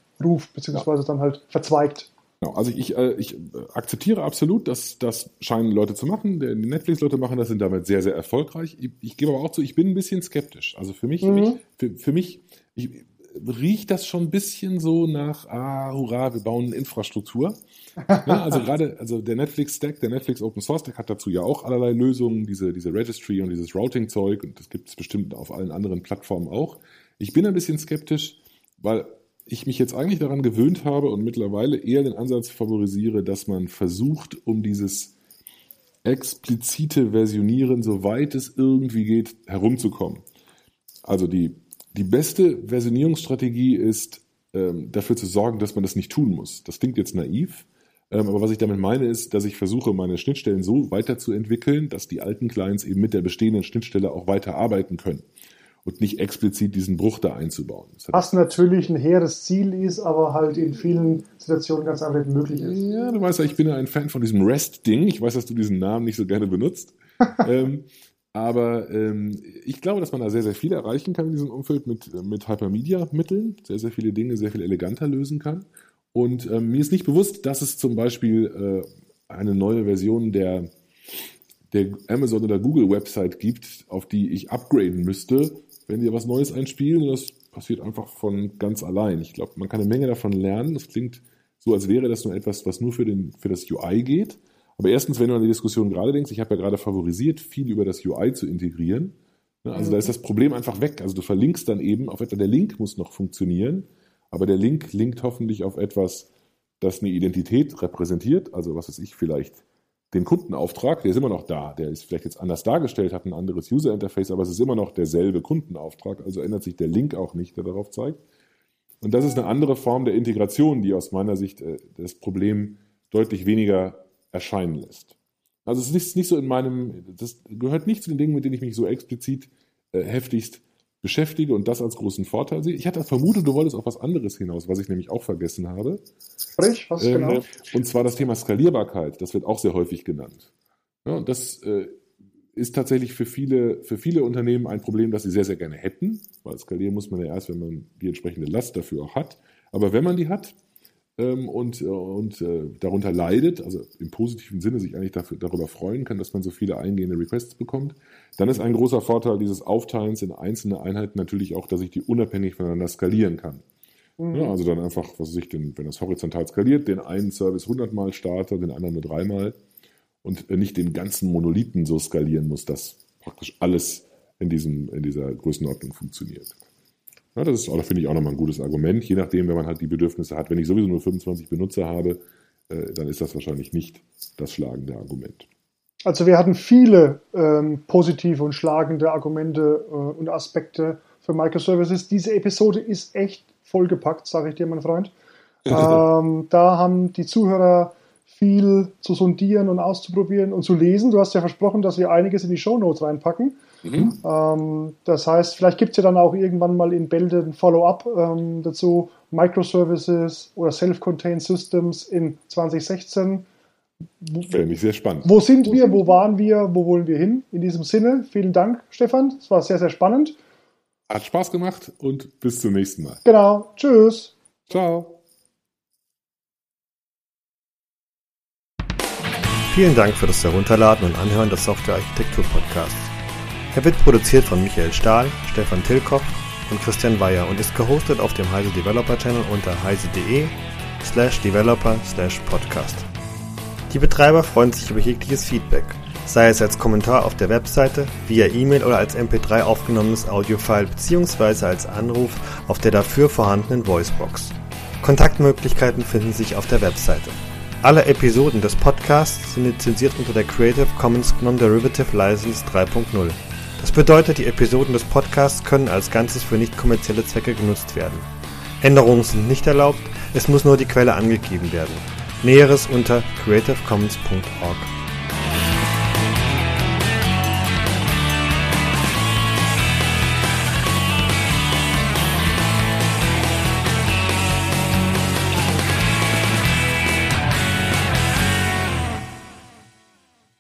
beziehungsweise ja. dann halt verzweigt. Genau, also ich, äh, ich akzeptiere absolut, dass das scheinen Leute zu machen. Die Netflix-Leute machen das, sind damit sehr, sehr erfolgreich. Ich, ich gebe aber auch zu, ich bin ein bisschen skeptisch. Also für mich, mhm. für, für mich, ich, riecht das schon ein bisschen so nach, ah, hurra, wir bauen Infrastruktur. ja, also gerade, also der Netflix Stack, der Netflix Open Source Stack hat dazu ja auch allerlei Lösungen, diese, diese Registry und dieses Routing-Zeug und das gibt es bestimmt auf allen anderen Plattformen auch. Ich bin ein bisschen skeptisch, weil ich mich jetzt eigentlich daran gewöhnt habe und mittlerweile eher den Ansatz favorisiere, dass man versucht, um dieses explizite Versionieren, soweit es irgendwie geht, herumzukommen. Also die die beste Versionierungsstrategie ist, ähm, dafür zu sorgen, dass man das nicht tun muss. Das klingt jetzt naiv, ähm, aber was ich damit meine, ist, dass ich versuche, meine Schnittstellen so weiterzuentwickeln, dass die alten Clients eben mit der bestehenden Schnittstelle auch weiter arbeiten können und nicht explizit diesen Bruch da einzubauen. Was natürlich ein hehres Ziel ist, aber halt in vielen Situationen ganz einfach nicht möglich ist. Ja, du weißt ja, ich bin ja ein Fan von diesem REST-Ding. Ich weiß, dass du diesen Namen nicht so gerne benutzt. [LAUGHS] ähm, aber ähm, ich glaube, dass man da sehr, sehr viel erreichen kann in diesem Umfeld mit, mit Hypermedia-Mitteln, sehr, sehr viele Dinge sehr viel eleganter lösen kann. Und ähm, mir ist nicht bewusst, dass es zum Beispiel äh, eine neue Version der, der Amazon oder Google-Website gibt, auf die ich upgraden müsste, wenn die was Neues einspielen. Und das passiert einfach von ganz allein. Ich glaube, man kann eine Menge davon lernen. Das klingt so, als wäre das nur etwas, was nur für, den, für das UI geht. Aber erstens, wenn du an die Diskussion gerade denkst, ich habe ja gerade favorisiert, viel über das UI zu integrieren. Ne, also mhm. da ist das Problem einfach weg. Also du verlinkst dann eben auf etwas, der Link muss noch funktionieren, aber der Link linkt hoffentlich auf etwas, das eine Identität repräsentiert. Also was weiß ich, vielleicht den Kundenauftrag, der ist immer noch da. Der ist vielleicht jetzt anders dargestellt, hat ein anderes User Interface, aber es ist immer noch derselbe Kundenauftrag. Also ändert sich der Link auch nicht, der darauf zeigt. Und das ist eine andere Form der Integration, die aus meiner Sicht äh, das Problem deutlich weniger erscheinen lässt. Also es ist nicht so in meinem, das gehört nicht zu den Dingen, mit denen ich mich so explizit äh, heftigst beschäftige und das als großen Vorteil sehe. Ich hatte vermutet, du wolltest auf was anderes hinaus, was ich nämlich auch vergessen habe. Sprich, was ähm, genau? Und zwar das Thema Skalierbarkeit. Das wird auch sehr häufig genannt. Ja, und das äh, ist tatsächlich für viele, für viele Unternehmen ein Problem, das sie sehr, sehr gerne hätten, weil skalieren muss man ja erst, wenn man die entsprechende Last dafür auch hat. Aber wenn man die hat, ähm, und, äh, und äh, darunter leidet, also im positiven Sinne sich eigentlich dafür, darüber freuen kann, dass man so viele eingehende Requests bekommt, dann ist ein großer Vorteil dieses Aufteilens in einzelne Einheiten natürlich auch, dass ich die unabhängig voneinander skalieren kann. Mhm. Ja, also dann einfach, was weiß ich, den, wenn das horizontal skaliert, den einen Service 100 Mal starte, den anderen nur dreimal und nicht den ganzen Monolithen so skalieren muss, dass praktisch alles in, diesem, in dieser Größenordnung funktioniert. Ja, das ist, finde ich, auch nochmal ein gutes Argument. Je nachdem, wenn man halt die Bedürfnisse hat. Wenn ich sowieso nur 25 Benutzer habe, äh, dann ist das wahrscheinlich nicht das schlagende Argument. Also wir hatten viele ähm, positive und schlagende Argumente äh, und Aspekte für Microservices. Diese Episode ist echt vollgepackt, sage ich dir, mein Freund. ähm, da haben die Zuhörer viel zu sondieren und auszuprobieren und zu lesen. Du hast ja versprochen, dass wir einiges in die Show Notes reinpacken. Mhm. Ähm, das heißt, vielleicht gibt es ja dann auch irgendwann mal in Bälde ein Follow-up ähm, dazu. Microservices oder Self-Contained Systems in 2016. Wäre mich sehr spannend. Wo sind wir? Wo waren wir? Wo wollen wir hin? In diesem Sinne, vielen Dank, Stefan. Es war sehr, sehr spannend. Hat Spaß gemacht und bis zum nächsten Mal. Genau. Tschüss. Ciao. Vielen Dank für das Herunterladen und Anhören des Software Architektur Podcasts. Er wird produziert von Michael Stahl, Stefan Tilkoff und Christian Weyer und ist gehostet auf dem Heise Developer Channel unter heise.de slash developer slash podcast. Die Betreiber freuen sich über jegliches Feedback, sei es als Kommentar auf der Webseite, via E-Mail oder als MP3 aufgenommenes Audiofile bzw. als Anruf auf der dafür vorhandenen Voicebox. Kontaktmöglichkeiten finden sich auf der Webseite. Alle Episoden des Podcasts sind lizenziert unter der Creative Commons Non-Derivative License 3.0. Das bedeutet, die Episoden des Podcasts können als Ganzes für nicht kommerzielle Zwecke genutzt werden. Änderungen sind nicht erlaubt, es muss nur die Quelle angegeben werden. Näheres unter creativecommons.org.